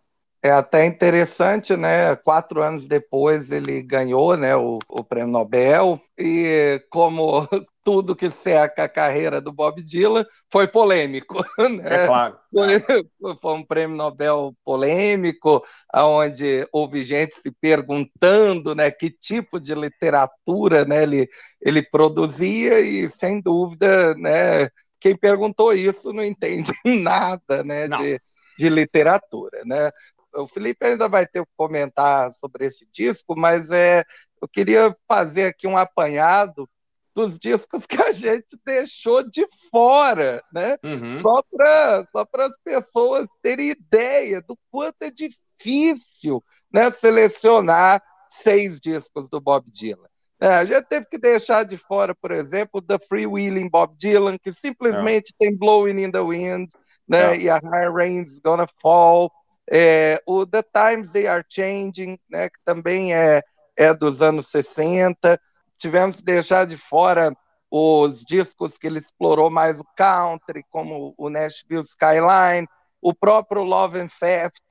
Speaker 2: É até interessante, né? Quatro anos depois ele ganhou né, o, o prêmio Nobel, e como tudo que cerca a carreira do Bob Dylan foi polêmico. Né?
Speaker 3: É claro.
Speaker 2: Foi, foi um prêmio Nobel polêmico, onde houve gente se perguntando né, que tipo de literatura né, ele, ele produzia, e sem dúvida, né, quem perguntou isso não entende nada né,
Speaker 3: Não.
Speaker 2: de, de literatura. Né? O Felipe ainda vai ter que comentar sobre esse disco, mas é, eu queria fazer aqui um apanhado dos discos que a gente deixou de fora, né?
Speaker 3: Uhum.
Speaker 2: Só para só as pessoas terem ideia do quanto é difícil né, selecionar seis discos do Bob Dylan. É, a gente teve que deixar de fora, por exemplo, The Freewheeling Bob Dylan, que simplesmente tem Blowing in the Wind, né,
Speaker 3: É.
Speaker 2: e a High Rain's Gonna Fall. É, o The Times They Are Changing, né, que também é, é dos anos 60. Tivemos que deixar de fora os discos que ele explorou mais o country, como o Nashville Skyline, o próprio Love and Theft,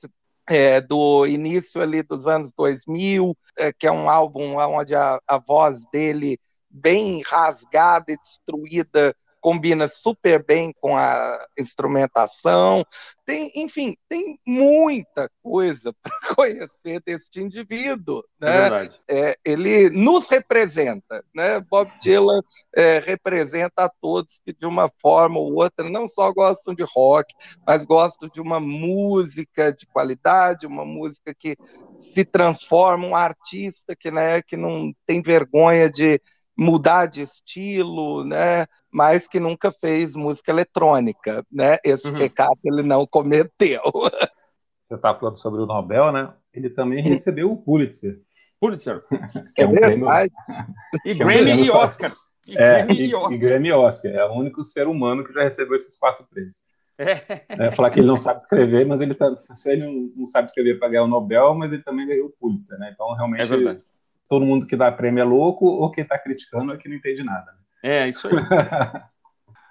Speaker 2: é, do início ali dos anos 2000, é, que é um álbum onde a, a voz dele, bem rasgada e destruída, combina super bem com a instrumentação. Tem, enfim, tem muita coisa para conhecer deste indivíduo,
Speaker 3: É
Speaker 2: né?
Speaker 3: verdade.
Speaker 2: É, ele nos representa, né? Bob Dylan é, representa a todos que de uma forma ou outra não só gostam de rock, mas gostam de uma música de qualidade, uma música que se transforma, um artista que, né, que não tem vergonha de mudar de estilo, né? Mas que nunca fez música eletrônica, né? Esse
Speaker 3: Uhum.
Speaker 2: pecado ele não cometeu.
Speaker 1: Você está falando sobre o Nobel, né? Ele também recebeu o Pulitzer.
Speaker 3: Pulitzer.
Speaker 1: que
Speaker 2: É
Speaker 1: um prêmio-
Speaker 2: verdade.
Speaker 3: E
Speaker 1: é um
Speaker 3: Grammy
Speaker 1: prêmio
Speaker 3: e Oscar. E
Speaker 1: É,
Speaker 3: Grammy
Speaker 1: e,
Speaker 3: Oscar.
Speaker 1: Grammy e Oscar. É o único ser humano que já recebeu esses quatro prêmios.
Speaker 3: É.
Speaker 1: É, falar que ele não sabe escrever, mas ele tá, se ele não, não sabe escrever para ganhar o Nobel, mas ele também ganhou o Pulitzer, né? Então, realmente,
Speaker 3: É verdade.
Speaker 1: Todo mundo que dá prêmio é louco, ou quem está criticando é que não entende nada. né?
Speaker 3: É, isso aí.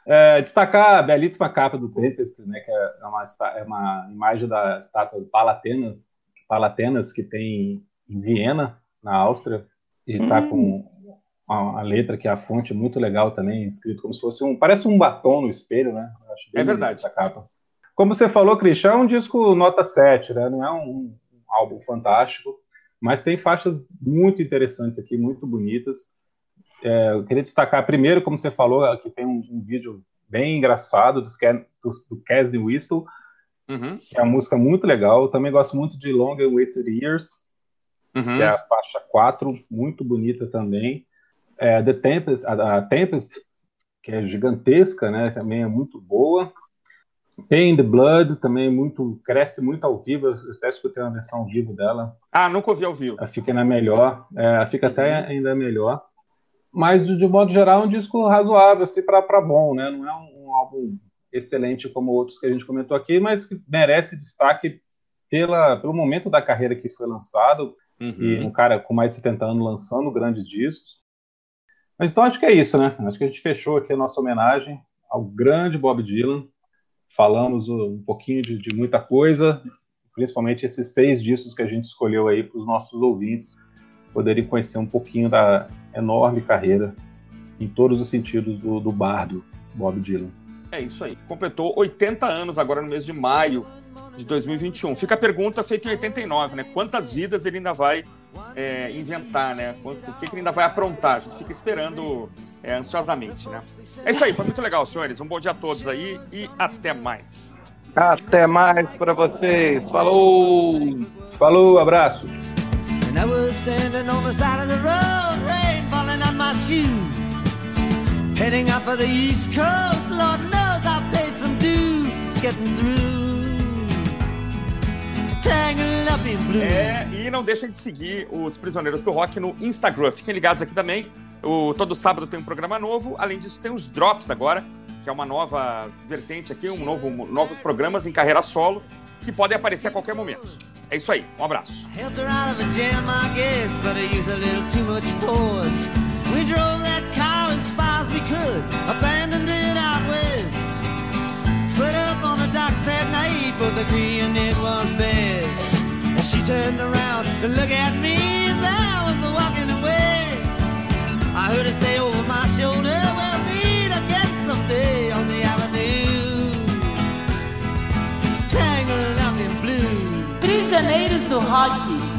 Speaker 1: É, destacar a belíssima capa do Tempest, né, que é uma, é uma imagem da estátua do Palatenas, Palatenas que tem em Viena, na Áustria, e está
Speaker 2: Hum.
Speaker 1: com a, a letra que é a fonte muito legal também, escrito como se fosse um, parece um batom no espelho, né?
Speaker 3: É verdade.
Speaker 1: Essa capa. Como você falou, Christian, é um disco nota 7, né? Não é um, um álbum fantástico, mas tem faixas muito interessantes aqui, muito bonitas. É, eu queria destacar primeiro, como você falou, que tem um, um vídeo bem engraçado dos, do Casden Whistle,
Speaker 3: Uhum.
Speaker 1: que é uma música muito legal. Eu também gosto muito de Long and Wasted Years,
Speaker 3: Uhum.
Speaker 1: que é a faixa 4, muito bonita também. É, The Tempest, a, a Tempest, que é gigantesca, né? Também é muito boa. Pain in the Blood também muito cresce muito ao vivo. Eu até escutei uma versão ao vivo dela.
Speaker 3: Ah, nunca ouvi ao vivo.
Speaker 1: Ela fica ainda melhor. É, ela fica até ainda melhor. Mas de modo geral é um disco razoável, assim, para bom, né? Não é um, um álbum excelente como outros que a gente comentou aqui, mas que merece destaque pela, pelo momento da carreira que foi lançado e
Speaker 3: Uhum.
Speaker 1: um cara com mais de 70 anos lançando grandes discos. Mas então acho que é isso, né? Acho que a gente fechou aqui a nossa homenagem ao grande Bob Dylan. Falamos um pouquinho de, de muita coisa, principalmente esses seis discos que a gente escolheu aí para os nossos ouvintes poderem conhecer um pouquinho da enorme carreira em todos os sentidos do, do bardo Bob Dylan.
Speaker 3: É isso aí. Completou 80 anos agora no mês de maio de 2021. Fica a pergunta feita em 89, né? Quantas vidas ele ainda vai é, inventar, né? O que, que ele ainda vai aprontar? A gente fica esperando é, ansiosamente, né? É isso aí, foi muito legal, senhores. Um bom dia a todos aí e até mais.
Speaker 2: Até mais para vocês. Falou!
Speaker 1: Falou, abraço.
Speaker 4: And I was standing on the side of the road, rain falling on my shoes. Heading out for the East Coast, Lord knows I paid some dues getting through.
Speaker 3: É, e não deixem de seguir os Prisioneiros do Rock no Instagram. Fiquem ligados aqui também. O, todo sábado tem um programa novo. Além disso, tem os Drops agora, que é uma nova vertente aqui, um novo, novos programas em carreira solo que podem aparecer a qualquer momento. É isso aí, um abraço.
Speaker 4: Helped her out of a jam, I guess, but I used a little too much force. We drove that car as far as we could, abandoned it out west. Split up on the docks at night, it was best. And she turned around to look at me as I was walking away. I heard her say over my shoulder, we'll meet again someday on the avenue. Tangled up in blue.
Speaker 5: Prisioneiros do Rock.